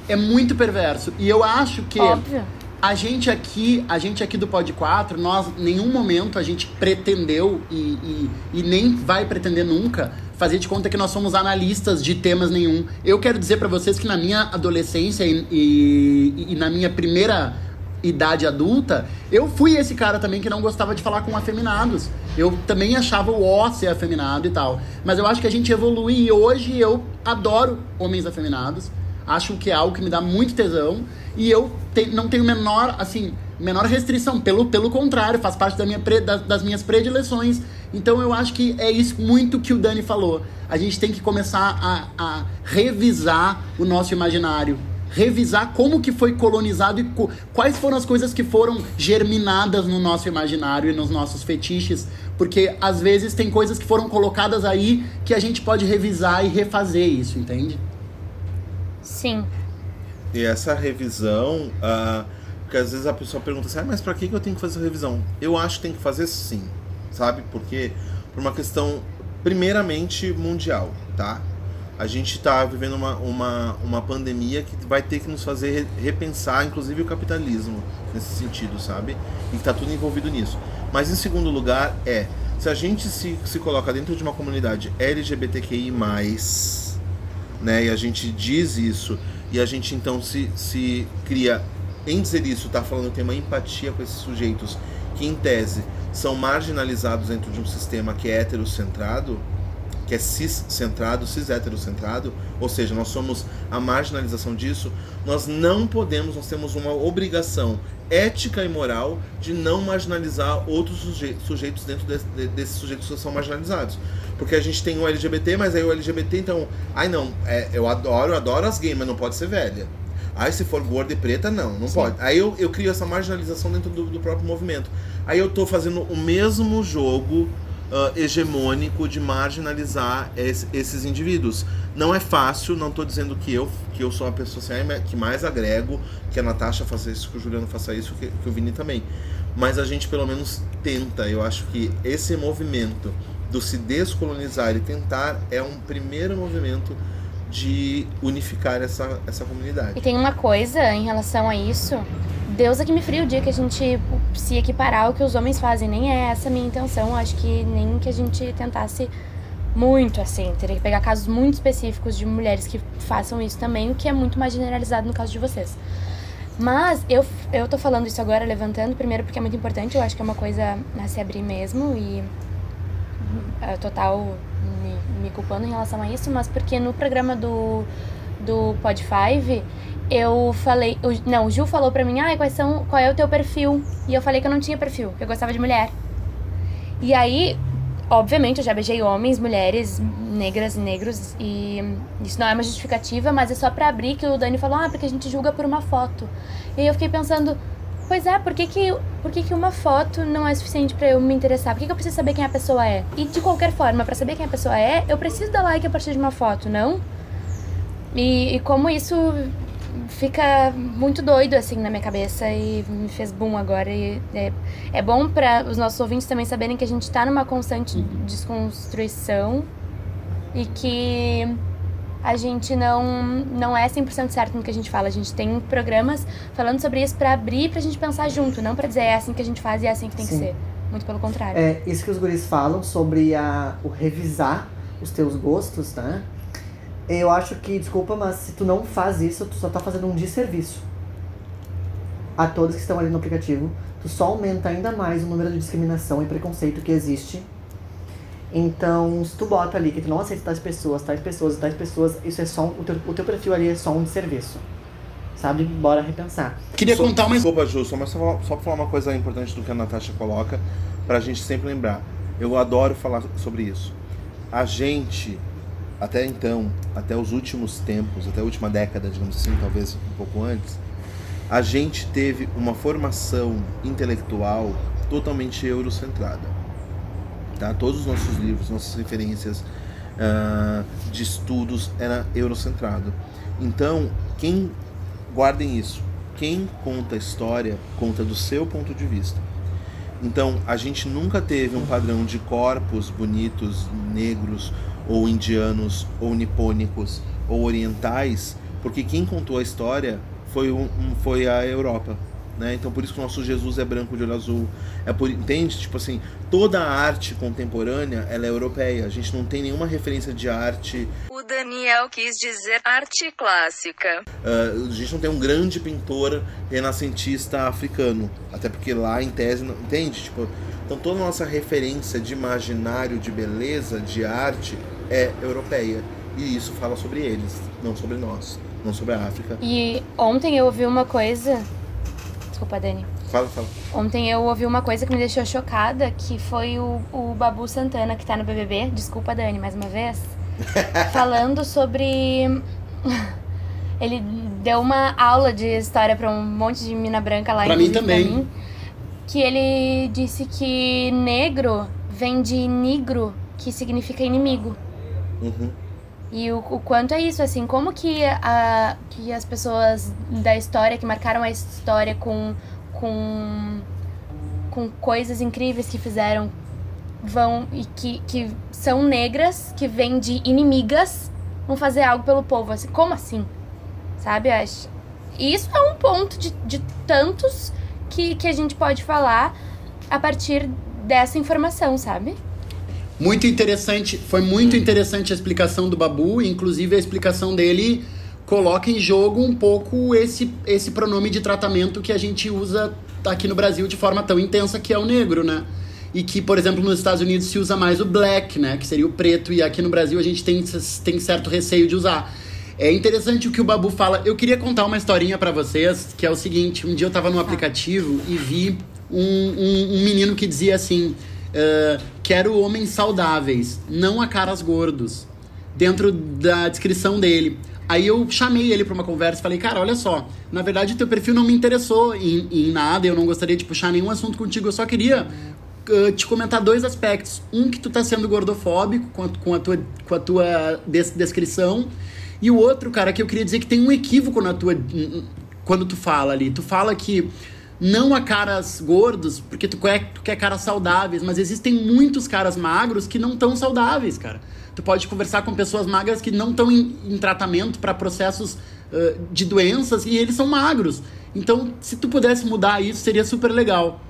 É muito perverso. E eu acho que. Óbvio. A gente aqui, a gente aqui do Pod 4, nós, nenhum momento a gente pretendeu e, e, e nem vai pretender nunca fazer de conta que nós somos analistas de temas nenhum. Eu quero dizer pra vocês que na minha adolescência e, e, e na minha primeira idade adulta, eu fui esse cara também que não gostava de falar com afeminados. Eu também achava o ó ser afeminado e tal. Mas eu acho que a gente evolui e hoje eu adoro homens afeminados. Acho que é algo que me dá muito tesão. E eu te- não tenho menor, assim, menor restrição. Pelo, pelo contrário, faz parte da minha pre- da- das minhas predileções. Então eu acho que é isso muito que o Dani falou. A gente tem que começar a, a revisar o nosso imaginário. Revisar como que foi colonizado e co- quais foram as coisas que foram germinadas no nosso imaginário e nos nossos fetiches. Porque às vezes tem coisas que foram colocadas aí que a gente pode revisar e refazer isso, entende? Sim. E essa revisão, ah, porque às vezes a pessoa pergunta assim, ah, mas pra que eu tenho que fazer revisão? Eu acho que tem que fazer sim, sabe? Porque por uma questão primeiramente mundial, tá? A gente está vivendo uma, uma, uma pandemia que vai ter que nos fazer re- repensar, inclusive, o capitalismo nesse sentido, sabe? E está tudo envolvido nisso. Mas, em segundo lugar, é se a gente se, se coloca dentro de uma comunidade LGBTQI, né? E a gente diz isso, e a gente então se, se cria, em dizer isso, tá falando tem uma empatia com esses sujeitos que, em tese, são marginalizados dentro de um sistema que é heterocentrado, que é cis-centrado, cis-heterocentrado, ou seja, nós somos a marginalização disso, nós não podemos, nós temos uma obrigação ética e moral de não marginalizar outros suje- sujeitos dentro desse- de- desses sujeitos que são marginalizados. Porque a gente tem o LGBT, mas aí o LGBT, então, ai não, é, eu adoro, eu adoro as gays, mas não pode ser velha. Aí se for gorda e preta, não, não pode. Aí eu, eu crio essa marginalização dentro do, do próprio movimento. Aí eu tô fazendo o mesmo jogo ah, hegemônico de marginalizar es- esses indivíduos. Não é fácil, não tô dizendo que eu, que eu sou a pessoa assim, "Ai, que mais agrego, que a Natasha faça isso, que o Juliano faça isso, que, que o Vini também. Mas a gente pelo menos tenta. Eu acho que esse movimento do se descolonizar e tentar é um primeiro movimento de unificar essa, essa E comunidade. tem uma coisa em relação a isso. Deus é que me fria o dia que a gente se equiparar ao que os homens fazem. Nem é essa a minha intenção. Acho que nem que a gente tentasse muito assim. Teria que pegar casos muito específicos de mulheres que façam isso também, o que é muito mais generalizado no caso de vocês. Mas eu, eu tô falando isso agora, levantando, primeiro porque é muito importante, eu acho que é uma coisa a se abrir mesmo e é, total me, me culpando em relação a isso, mas porque no programa do, do Pod 5 eu falei. O, não, o Ju falou pra mim, ah, quais são, qual é o teu perfil? E eu falei que eu não tinha perfil, que eu gostava de mulher. E aí, obviamente, eu já beijei homens, mulheres, negras e negros, e isso não é uma justificativa, mas é só pra abrir que o Dani falou, ah, porque a gente julga por uma foto. E aí eu fiquei pensando, pois é, por que que, por que, que uma foto não é suficiente pra eu me interessar? Por que, que eu preciso saber quem a pessoa é? E de qualquer forma, pra saber quem a pessoa é, eu preciso dar like a partir de uma foto, não? E, e como isso fica muito doido assim na minha cabeça e me fez boom agora. E é, é bom para os nossos ouvintes também saberem que a gente tá numa constante desconstrução e que a gente não, não é 100% certo no que a gente fala. A gente tem programas falando sobre isso pra abrir pra gente pensar junto, não pra dizer é assim que a gente faz e é assim que tem que Sim. ser. Muito pelo contrário. É, isso que os guris falam sobre a, o revisar os teus gostos, né? Eu acho que, desculpa, mas se tu não faz isso, tu só tá fazendo um desserviço a todos que estão ali no aplicativo. Tu só aumenta ainda mais o número de discriminação e preconceito que existe. Então, se tu bota ali que tu não aceita tais pessoas, tais pessoas, tais pessoas, isso é só um, o, teu, o teu perfil ali é só um desserviço. Sabe? Bora repensar. Queria Só- contar uma Desculpa, Ju, só, mas só, só pra falar uma coisa importante do que a Natasha coloca, pra gente sempre lembrar. Eu adoro falar sobre isso. A gente, até então, até os últimos tempos, até a última década, digamos assim, talvez um pouco antes, a gente teve uma formação intelectual totalmente eurocentrada. Tá? Todos os nossos livros, nossas referências ah, de estudos era eurocentrado. Então, quem guardem isso, quem conta a história conta do seu ponto de vista. Então, a gente nunca teve um padrão de corpos bonitos, negros, ou indianos, ou nipônicos, ou orientais, porque quem contou a história foi, um- foi a Europa. Né? Então, por isso que o nosso Jesus é branco de olho azul. É por, entende? Tipo assim, toda a arte contemporânea ela é europeia. A gente não tem nenhuma referência de arte O Daniel quis dizer arte clássica. Uh, a gente não tem um grande pintor renascentista africano. Até porque lá, em tese, não, entende? Tipo, então toda a nossa referência de imaginário, de beleza, de arte é europeia. E isso fala sobre eles, não sobre nós, não sobre a África. E ontem eu ouvi uma coisa. Desculpa, Dani. Fala, fala. Ontem eu ouvi uma coisa que me deixou chocada, que foi o, o Babu Santana, que tá no BBB. Desculpa, Dani, mais uma vez. falando sobre... Ele deu uma aula de história pra um monte de mina branca lá. Pra mim também. mim, que ele disse que negro vem de negro, que significa inimigo. Uhum. E o, o quanto é isso, assim, como que, a, que as pessoas da história, que marcaram a história com, com, com coisas incríveis que fizeram, vão e que, que são negras, que vêm de inimigas, vão fazer algo pelo povo. Assim, como assim? Sabe? Acho. Isso é um ponto de, de tantos que, que a gente pode falar a partir dessa informação, sabe? Muito interessante, foi muito interessante a explicação do Babu, inclusive a explicação dele coloca em jogo um pouco esse, esse pronome de tratamento que a gente usa aqui no Brasil de forma tão intensa que é o negro, né? E que, por exemplo, nos Estados Unidos se usa mais o black, né? Que seria o preto, e aqui no Brasil a gente tem, tem certo receio de usar. É interessante o que o Babu fala. Eu queria contar uma historinha pra vocês, que é o seguinte: um dia eu tava no aplicativo e vi um, um, um menino que dizia assim: ah, Quero homens saudáveis, não a caras gordos. Dentro da descrição dele. Aí eu chamei ele pra uma conversa e falei, cara, olha só, na verdade teu perfil não me interessou em, em nada, eu não gostaria de puxar nenhum assunto contigo, eu só queria uh, te comentar dois aspectos. Um, que tu tá sendo gordofóbico com a, com a tua, com a tua des- descrição. E o outro, cara, que eu queria dizer que tem um equívoco na tua. Quando tu fala ali. Tu fala que não a caras gordos, porque tu quer, tu quer caras saudáveis, mas existem muitos caras magros que não tão saudáveis, cara. Tu pode conversar com pessoas magras que não estão em, em tratamento para processos uh, de doenças e eles são magros. Então, se tu pudesse mudar isso, seria super legal.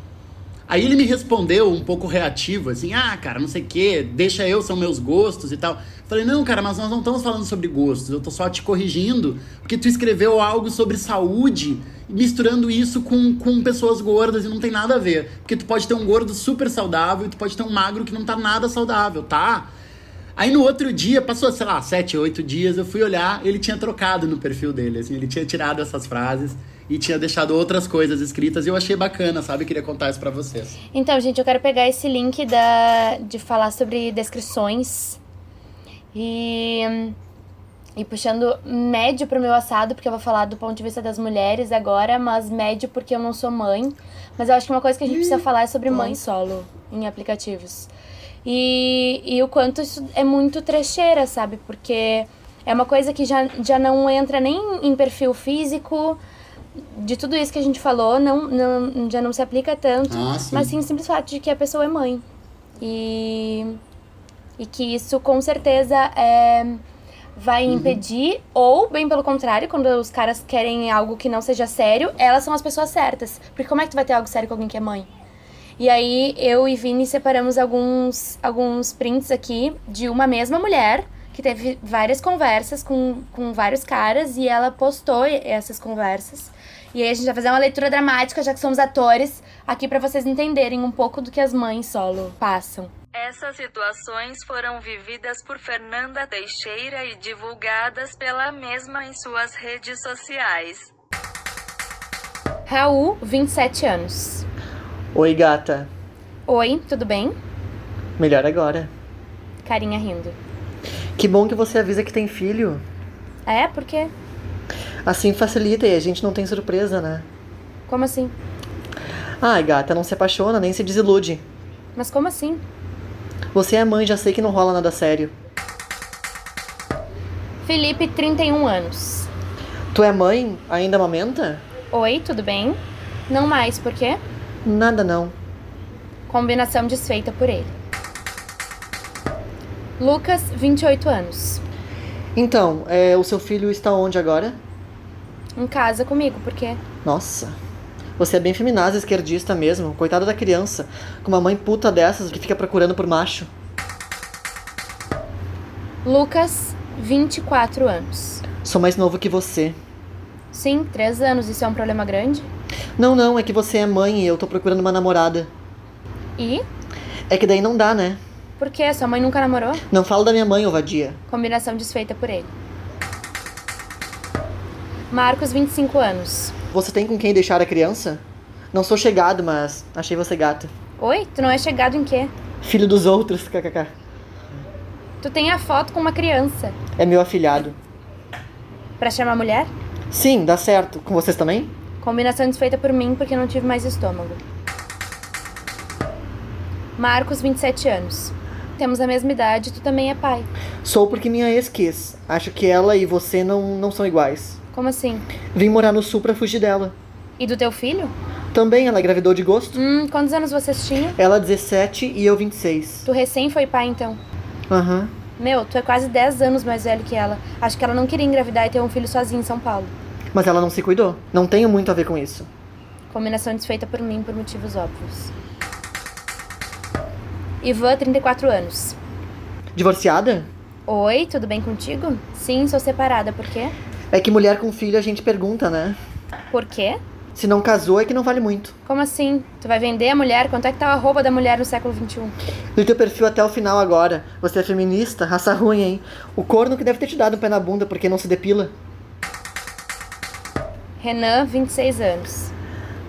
Aí ele me respondeu um pouco reativo, assim, ah, cara, não sei o quê, deixa eu, são meus gostos e tal. Falei, não, cara, mas nós não estamos falando sobre gostos, eu tô só te corrigindo, porque tu escreveu algo sobre saúde, misturando isso com, com pessoas gordas e não tem nada a ver. Porque tu pode ter um gordo super saudável e tu pode ter um magro que não tá nada saudável, tá? Aí no outro dia, passou, sei lá, sete, oito dias, eu fui olhar, ele tinha trocado no perfil dele, assim, ele tinha tirado essas frases e tinha deixado outras coisas escritas e eu achei bacana, sabe? Queria contar isso pra vocês. Então, gente, eu quero pegar esse link da, de falar sobre descrições e, e puxando médio pro meu assado, porque eu vou falar do ponto de vista das mulheres agora, mas médio porque eu não sou mãe. Mas eu acho que uma coisa que a gente precisa falar é sobre mãe solo em aplicativos. E, e o quanto isso é muito trecheira, sabe? Porque é uma coisa que já, já não entra nem em perfil físico, de tudo isso que a gente falou, não, não, já não se aplica tanto. Ah, sim. Mas sim o simples fato de que a pessoa é mãe. E, e que isso com certeza é, vai Uhum. impedir, ou bem pelo contrário, quando os caras querem algo que não seja sério, elas são as pessoas certas. Porque como é que tu vai ter algo sério com alguém que é mãe? E aí eu e Vini separamos alguns, alguns prints aqui de uma mesma mulher que teve várias conversas com, com vários caras e ela postou essas conversas. E aí a gente vai fazer uma leitura dramática, já que somos atores, aqui para vocês entenderem um pouco do que as mães solo passam. Essas situações foram vividas por Fernanda Teixeira e divulgadas pela mesma em suas redes sociais. Raul, 27 anos. Oi, gata. Oi, tudo bem? Melhor agora. Carinha rindo. Que bom que você avisa que tem filho. É, por quê? Assim facilita e a gente não tem surpresa, né? Como assim? Ai, gata, não se apaixona nem se desilude. Mas como assim? Você é mãe, já sei que não rola nada sério. Felipe, 31 anos. Tu é mãe? Ainda amamenta? Oi, tudo bem? Não mais, por quê? Nada não. Combinação desfeita por ele. Lucas, 28 anos. Então, é, o seu filho está onde agora? Em casa comigo, por quê? Nossa. Você é bem feminaza esquerdista mesmo. Coitada da criança. Com uma mãe puta dessas que fica procurando por macho. Lucas, 24 anos. Sou mais novo que você. Sim, 3 anos. Isso é um problema grande? Não, não, é que você é mãe e eu tô procurando uma namorada. E? É que daí não dá, né? Por quê? Sua mãe nunca namorou? Não falo da minha mãe, ô vadia. Combinação desfeita por ele. Marcos, 25 anos. Você tem com quem deixar a criança? Não sou chegado, mas achei você gata. Oi? Tu não é chegado em quê? Filho dos outros, kkk. Tu tem a foto com uma criança. É meu afilhado. Pra chamar mulher? Sim, dá certo. Com vocês também? Combinação desfeita por mim porque não tive mais estômago. Marcos, 27 anos. Temos a mesma idade, tu também é pai. Sou porque minha ex quis. Acho que ela e você não, não são iguais. Como assim? Vim morar no sul pra fugir dela. E do teu filho? Também ela engravidou de gosto. Hum, quantos anos vocês tinham? Ela 17 e eu 26. Tu recém foi pai, então? Aham. Meu, tu é quase 10 anos mais velho que ela. Acho que ela não queria engravidar e ter um filho sozinha em São Paulo. Mas ela não se cuidou. Não tenho muito a ver com isso. Combinação desfeita por mim por motivos óbvios. Ivan, 34 anos. Divorciada? Oi, tudo bem contigo? Sim, sou separada. Por quê? É que mulher com filho a gente pergunta, né? Por quê? Se não casou é que não vale muito. Como assim? Tu vai vender a mulher? Quanto é que tá a roupa da mulher no século XXI? Li teu perfil até o final agora. Você é feminista? Raça ruim, hein? O corno que deve ter te dado um pé na bunda porque não se depila. Renan, 26 anos.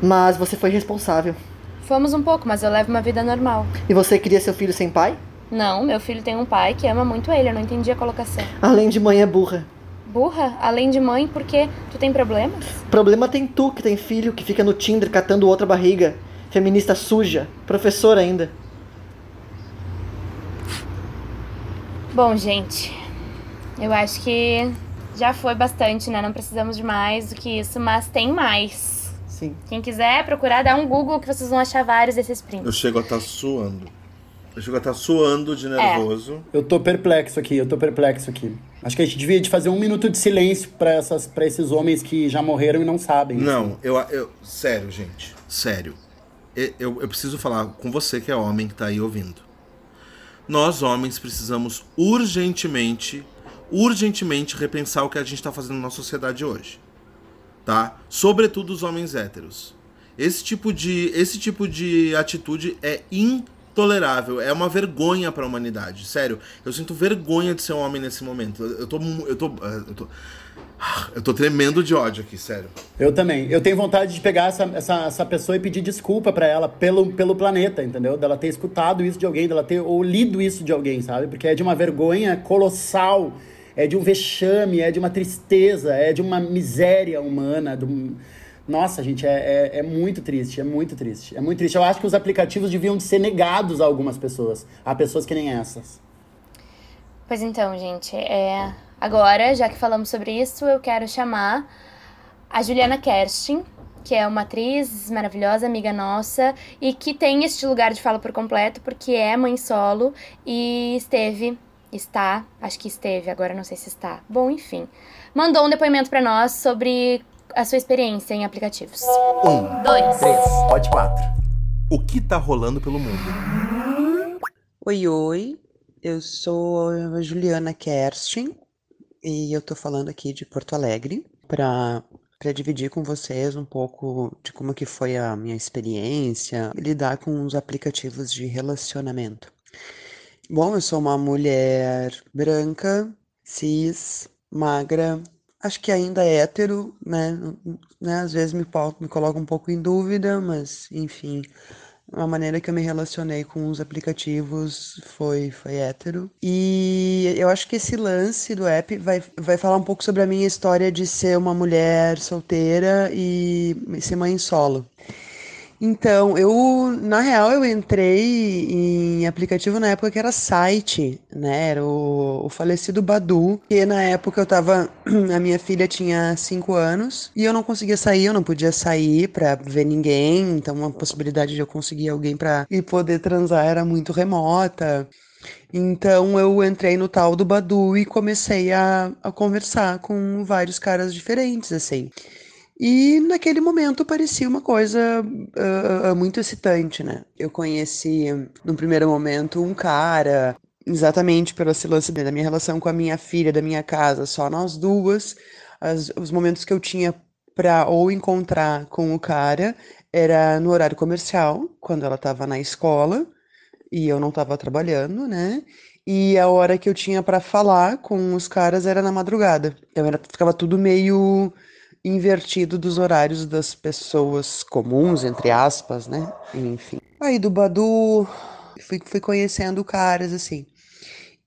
Mas você foi responsável. Fomos um pouco, mas eu levo uma vida normal. E você queria seu filho sem pai? Não, meu filho tem um pai que ama muito ele, eu não entendi a colocação. Além de mãe é burra. Burra? Além de mãe, por quê? Tu tem problemas? Problema tem tu que tem filho que fica no Tinder catando outra barriga. Feminista suja. Professora ainda. Bom, gente, eu acho que já foi bastante, né? Não precisamos de mais do que isso, mas tem mais. Sim. Quem quiser procurar, dá um Google que vocês vão achar vários desses Eu prints. chego a estar suando. Eu chego a estar suando de nervoso. Eu tô perplexo aqui, eu tô perplexo aqui. Acho que a gente devia de fazer um minuto de silêncio pra, essas, pra esses homens que já morreram e não sabem. Não, eu, eu. Sério, gente. Sério. Eu, eu preciso falar com você que é homem que tá aí ouvindo. Nós, homens, precisamos urgentemente, urgentemente repensar o que a gente tá fazendo na sociedade hoje. Tá? Sobretudo os homens héteros. Esse tipo de, esse tipo de atitude é é uma vergonha para a humanidade. Sério, eu sinto vergonha de ser um homem nesse momento. Eu, tô eu tô eu tô eu tô tremendo de ódio aqui, sério. Eu também. Eu tenho vontade de pegar essa, essa, essa pessoa e pedir desculpa pra ela pelo, pelo planeta, entendeu? Dela ter escutado isso de alguém, dela ter ou lido isso de alguém, sabe? Porque é de uma vergonha colossal, é de um vexame, é de uma tristeza, é de uma miséria humana. de um- Nossa, gente, é, é, é muito triste, é muito triste. É muito triste. Eu acho que os aplicativos deviam de ser negados a algumas pessoas, a pessoas que nem essas. Pois então, gente, é... agora, já que falamos sobre isso, eu quero chamar a Juliana Kerstin, que é uma atriz maravilhosa, amiga nossa, e que tem este lugar de fala por completo, porque é mãe solo e esteve, está, acho que esteve, agora não sei se está. Bom, enfim, mandou um depoimento pra nós sobre a sua experiência em aplicativos. Um, Dois. três, pode quatro. o que tá rolando pelo mundo. Oi, oi. Eu sou a Juliana Kerstin e eu tô falando aqui de Porto Alegre para para dividir com vocês um pouco de como que foi a minha experiência lidar com os aplicativos de relacionamento. Bom, eu sou uma mulher branca, cis, magra, acho que ainda é hétero, né? né? Às vezes me, me coloca um pouco em dúvida, mas enfim, a maneira que eu me relacionei com os aplicativos foi, foi hétero. E eu acho que esse lance do app vai, vai falar um pouco sobre a minha história de ser uma mulher solteira e ser mãe solo. Então, eu, na real, eu entrei em aplicativo na época que era site, né? Era o, o falecido Badu. E na época eu tava. A minha filha tinha 5 anos e eu não conseguia sair, eu não podia sair pra ver ninguém. Então, uma possibilidade de eu conseguir alguém pra ir poder transar era muito remota. Então eu entrei no tal do Badu e comecei a, a conversar com vários caras diferentes, assim. E naquele momento parecia uma coisa uh, muito excitante, né? Eu conheci, no primeiro momento, um cara, exatamente pelo lance da minha relação com a minha filha, da minha casa, só nós duas. As, os momentos que eu tinha para ou encontrar com o cara era no horário comercial, quando ela estava na escola e eu não estava trabalhando, né? E a hora que eu tinha para falar com os caras era na madrugada. Então era, ficava tudo meio invertido dos horários das pessoas comuns, entre aspas, né? Enfim. Aí do Badu, fui, fui conhecendo caras, assim.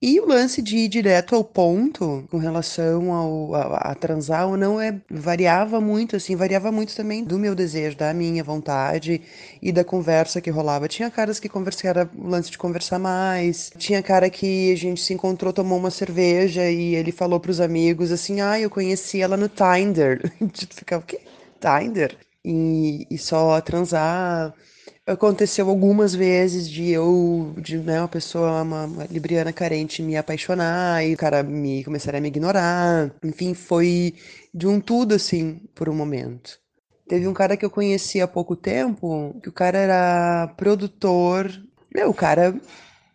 E o lance de ir direto ao ponto com relação ao, a, a, transar ou não é variava muito, assim, variava muito também do meu desejo, da minha vontade e da conversa que rolava. Tinha caras que conversaram, o lance de conversar mais. Tinha cara que a gente se encontrou, tomou uma cerveja e ele falou pros amigos assim: "Ah, eu conheci ela no Tinder". Gente ficava, o quê? Tinder? E, e só transar aconteceu algumas vezes de eu, de né, uma pessoa, uma, uma, libriana carente, me apaixonar e o cara me começar a me ignorar. Enfim, foi de um tudo assim por um momento. Teve um cara que eu conheci há pouco tempo, que o cara era produtor. Meu, o cara,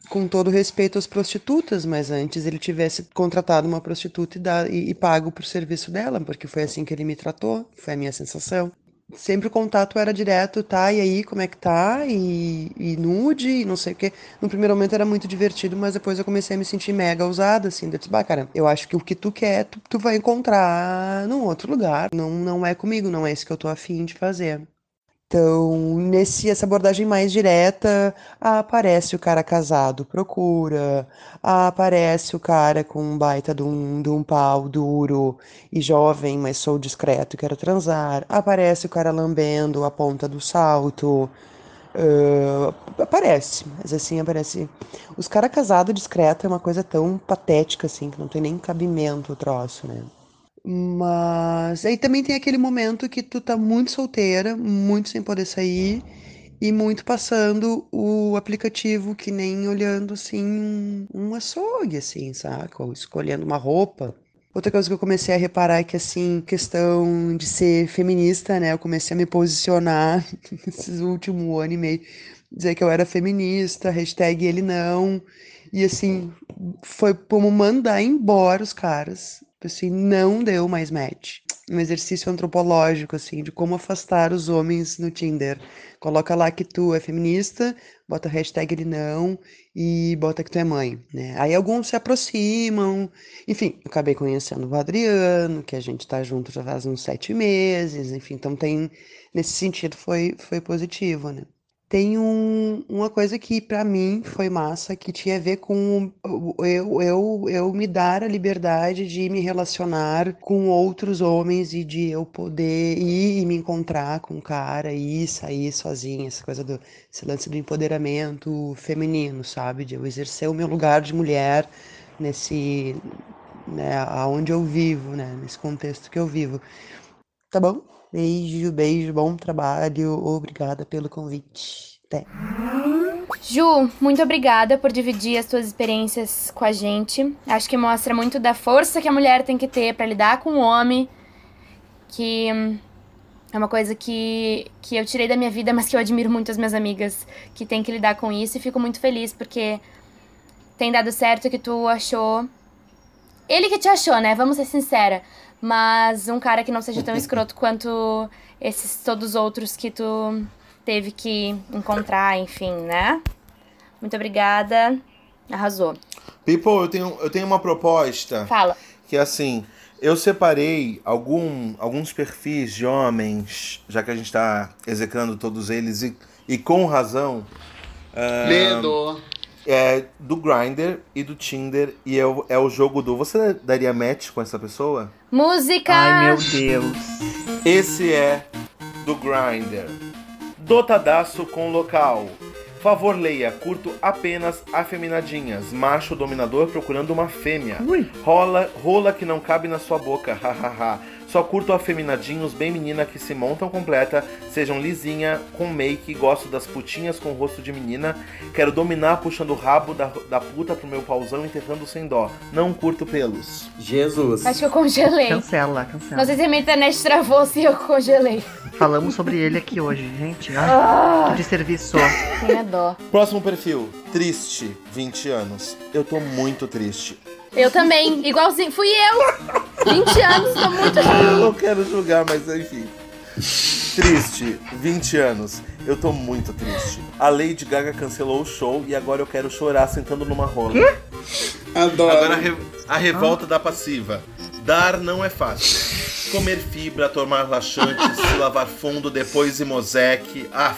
com todo respeito às prostitutas, mas antes ele tivesse contratado uma prostituta e, dado, e, e pago por serviço dela, porque foi assim que ele me tratou, foi a minha sensação sempre o contato era direto, tá? E aí, como é que tá? E, e nude, e não sei o quê. No primeiro momento era muito divertido, mas depois eu comecei a me sentir mega usada, assim. Eu disse, bah, cara, eu acho que o que tu quer, tu, tu vai encontrar num outro lugar. Não, não é comigo, não é isso que eu tô afim de fazer. Então, nesse essa abordagem mais direta, ah, aparece o cara casado, procura, ah, aparece o cara com um baita de um, de um pau duro e jovem, mas sou discreto e quero transar, aparece o cara lambendo a ponta do salto, uh, aparece, mas assim, aparece. Os caras casados discreto é uma coisa tão patética, assim, que não tem nem cabimento o troço, né? Mas aí também tem aquele momento que tu tá muito solteira, muito sem poder sair e muito passando o aplicativo que nem olhando assim um açougue, assim, saca? Ou escolhendo uma roupa. Outra coisa que eu comecei a reparar é que, assim, questão de ser feminista, né? Eu comecei a me posicionar nesses últimos ano e meio, dizer que eu era feminista, hashtag ele não. E, assim, foi como mandar embora os caras assim, não deu mais match. Um exercício antropológico, assim, de como afastar os homens no Tinder. Coloca lá que tu é feminista, bota a hashtag ele não e bota que tu é mãe, né? Aí alguns se aproximam. Enfim, eu acabei conhecendo o Adriano, que a gente tá junto já faz uns sete meses, enfim, então tem... Nesse sentido foi, foi positivo, né? Tem um, uma coisa que para mim foi massa, que tinha a ver com eu, eu, eu me dar a liberdade de me relacionar com outros homens e de eu poder ir e me encontrar com um cara e sair sozinha, essa coisa do esse lance do empoderamento feminino, sabe? De eu exercer o meu lugar de mulher nesse né, aonde eu vivo, né, nesse contexto que eu vivo. Tá bom? Beijo, beijo, bom trabalho. Obrigada pelo convite. Até. Ju, muito obrigada por dividir as suas experiências com a gente. Acho que mostra muito da força que a mulher tem que ter para lidar com o homem, que É uma coisa que, que eu tirei da minha vida, mas que eu admiro muito as minhas amigas que têm que lidar com isso e fico muito feliz porque tem dado certo que tu achou. Ele que te achou, né? Vamos ser sincera. Mas um cara que não seja tão escroto quanto esses todos os outros que tu teve que encontrar, enfim, né? Muito obrigada. Arrasou. People, eu tenho, eu tenho uma proposta. Fala. Que é assim, eu separei algum, alguns perfis de homens, já que a gente está execrando todos eles, e, e com razão. ah, Medo. É do Grindr e do Tinder, e é o, é o jogo do. Você daria match com essa pessoa? Música! Ai, meu Deus. Esse é do Grindr. Dotadaço com local. Favor leia, curto apenas afeminadinhas. Macho dominador procurando uma fêmea. Rola, rola que não cabe na sua boca, hahaha. Só curto afeminadinhos bem menina que se montam completa, sejam lisinha, com make, gosto das putinhas com rosto de menina. Quero dominar puxando o rabo da, da puta pro meu pauzão enterrando sem dó. Não curto pelos. Jesus. Acho que eu congelei. Cancela, cancela. Não sei se a minha internet travou se eu congelei. Falamos sobre ele aqui hoje, gente. Ah. Ai, que desserviço. Tenha dó. Próximo perfil, triste, 20 anos. Eu tô muito triste. Eu também, igualzinho. Fui eu! 20 anos, tô muito. Eu não quero julgar, mas enfim. Triste, 20 anos. Eu tô muito triste. A Lady Gaga cancelou o show e agora eu quero chorar sentando numa rola. Adoro. Agora a, re- a revolta da passiva. Dar não é fácil. Comer fibra, tomar laxantes, se lavar fundo, depois Imosec. Af,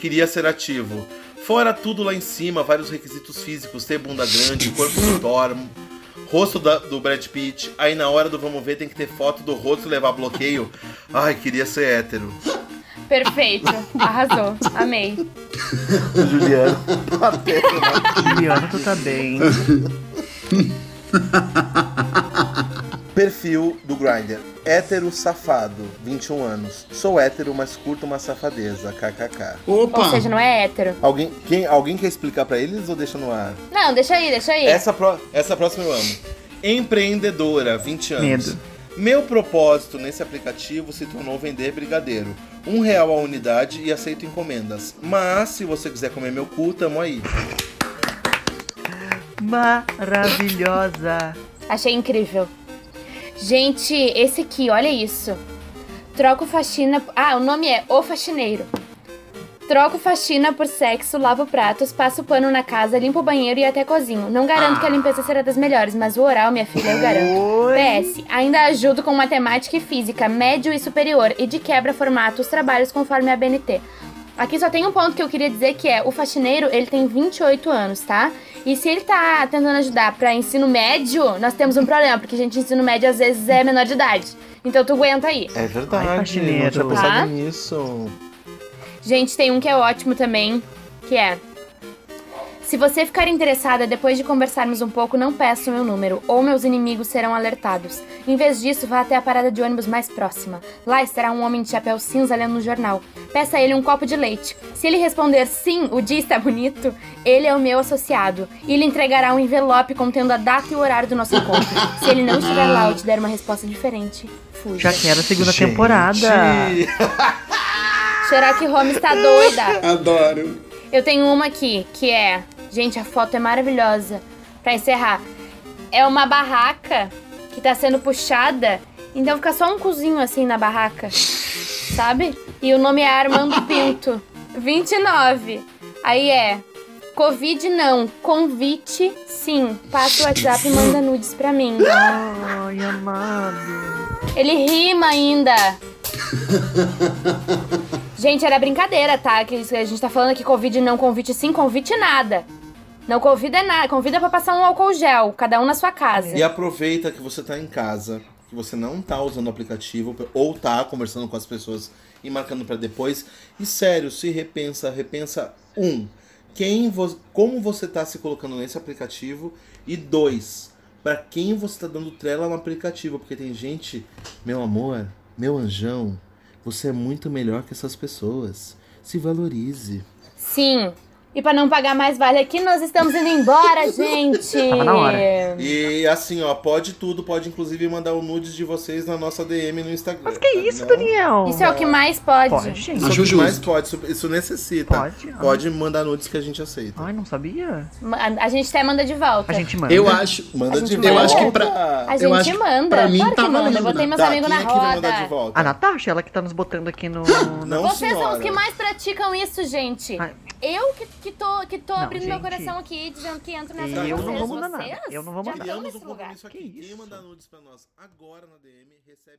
queria ser ativo. Fora tudo lá em cima, vários requisitos físicos, ter bunda grande, corpo do Thor, rosto da- do Brad Pitt. Aí na hora do vamos ver tem que ter foto do rosto e levar bloqueio. Ai, queria ser hétero. Perfeito. Arrasou. Amei. Juliano. Juliana, tu tá bem. Perfil do Grindr. Hétero safado, 21 anos. Sou hétero, mas curto uma safadeza. KKK. Ou seja, não é hétero. Alguém, quem, alguém quer explicar pra eles ou deixa no ar? Não, deixa aí, deixa aí. Essa, pró- essa próxima eu amo. Empreendedora, 20 anos. Medo. Meu propósito nesse aplicativo se tornou vender brigadeiro. Um real a unidade e aceito encomendas. Mas se você quiser comer meu cu, tamo aí. Maravilhosa. Achei incrível. Gente, esse aqui, olha isso. Troco faxina. Ah, o nome é O Faxineiro. Troco faxina por sexo, lavo pratos, passo pano na casa, limpo o banheiro e até cozinho. Não garanto que a limpeza será das melhores, mas o oral, minha filha, eu garanto. PS, ainda ajudo com matemática e física, médio e superior, e de quebra formato os trabalhos conforme a BNT. Aqui só tem um ponto que eu queria dizer que é, o faxineiro, ele tem 28 anos, tá? E se ele tá tentando ajudar pra ensino médio, nós temos um problema, porque gente, ensino médio às vezes é menor de idade. Então tu aguenta aí. É verdade, Ai, não tinha faxineiro. pensado Tá? nisso. Gente, tem um que é ótimo também, que é. Se você ficar interessada depois de conversarmos um pouco, não peça o meu número, ou meus inimigos serão alertados. Em vez disso, vá até a parada de ônibus mais próxima. Lá estará um homem de chapéu cinza lendo um jornal. Peça a ele um copo de leite. Se ele responder sim, o dia está bonito, ele é o meu associado. E ele entregará um envelope contendo a data e o horário do nosso encontro. Se ele não estiver lá ou te der uma resposta diferente, fuja. Já quero a segunda Gente. temporada. Sherlock Holmes tá doida. Adoro. Eu tenho uma aqui, que é. Gente, a foto é maravilhosa. Pra encerrar. É uma barraca que tá sendo puxada. Então fica só um cozinho assim na barraca. Sabe? E o nome é Armando Pinto. 29. Aí é. Covid não. Convite sim. Passa o WhatsApp e manda nudes pra mim. Ai, amado. Ele rima ainda. Gente, era brincadeira, tá? Que a gente tá falando aqui Covid não, convite sim, convite nada. Não convida nada, convida pra passar um álcool gel, cada um na sua casa. E aproveita que você tá em casa, que você não tá usando o aplicativo, ou tá conversando com as pessoas e marcando pra depois. E sério, se repensa, repensa um, quem vo como você tá se colocando nesse aplicativo e dois, pra quem você tá dando trela no aplicativo, porque tem gente, meu amor, meu anjão, você é muito melhor que essas pessoas. Se valorize. Sim. E pra não pagar mais vale aqui, nós estamos indo embora, gente. Tava na hora. E assim, ó, pode tudo, pode inclusive mandar o nudes de vocês na nossa DM no Instagram. Mas que tá? isso, Não- Daniel? Isso é o que mais pode. Pode, gente. Isso é o que mais pode, isso, isso necessita. Pode, ah. Pode mandar nudes que a gente aceita. Ai, não sabia. Ma- A gente até manda de volta. A gente manda. Eu acho. Manda A de gente volta. Eu acho que A pra. gente eu acho que manda. pra mim claro tá que manda. Eu valendo, botei né? meus Tá, amigos quem na é roda. volta? A Natasha, ela que tá nos botando aqui no. Não, Vocês são os senhora. que mais praticam isso, gente. Ai. Eu que, que tô, que tô Não, abrindo meu gente. coração aqui, dizendo que entro nessa Eu de não vocês. vou mandar Vocês nada. Eu não vou mandar. estão Criamos nesse um lugar. compromisso aqui. Que Quem mandar nudes pra nós agora na DM recebe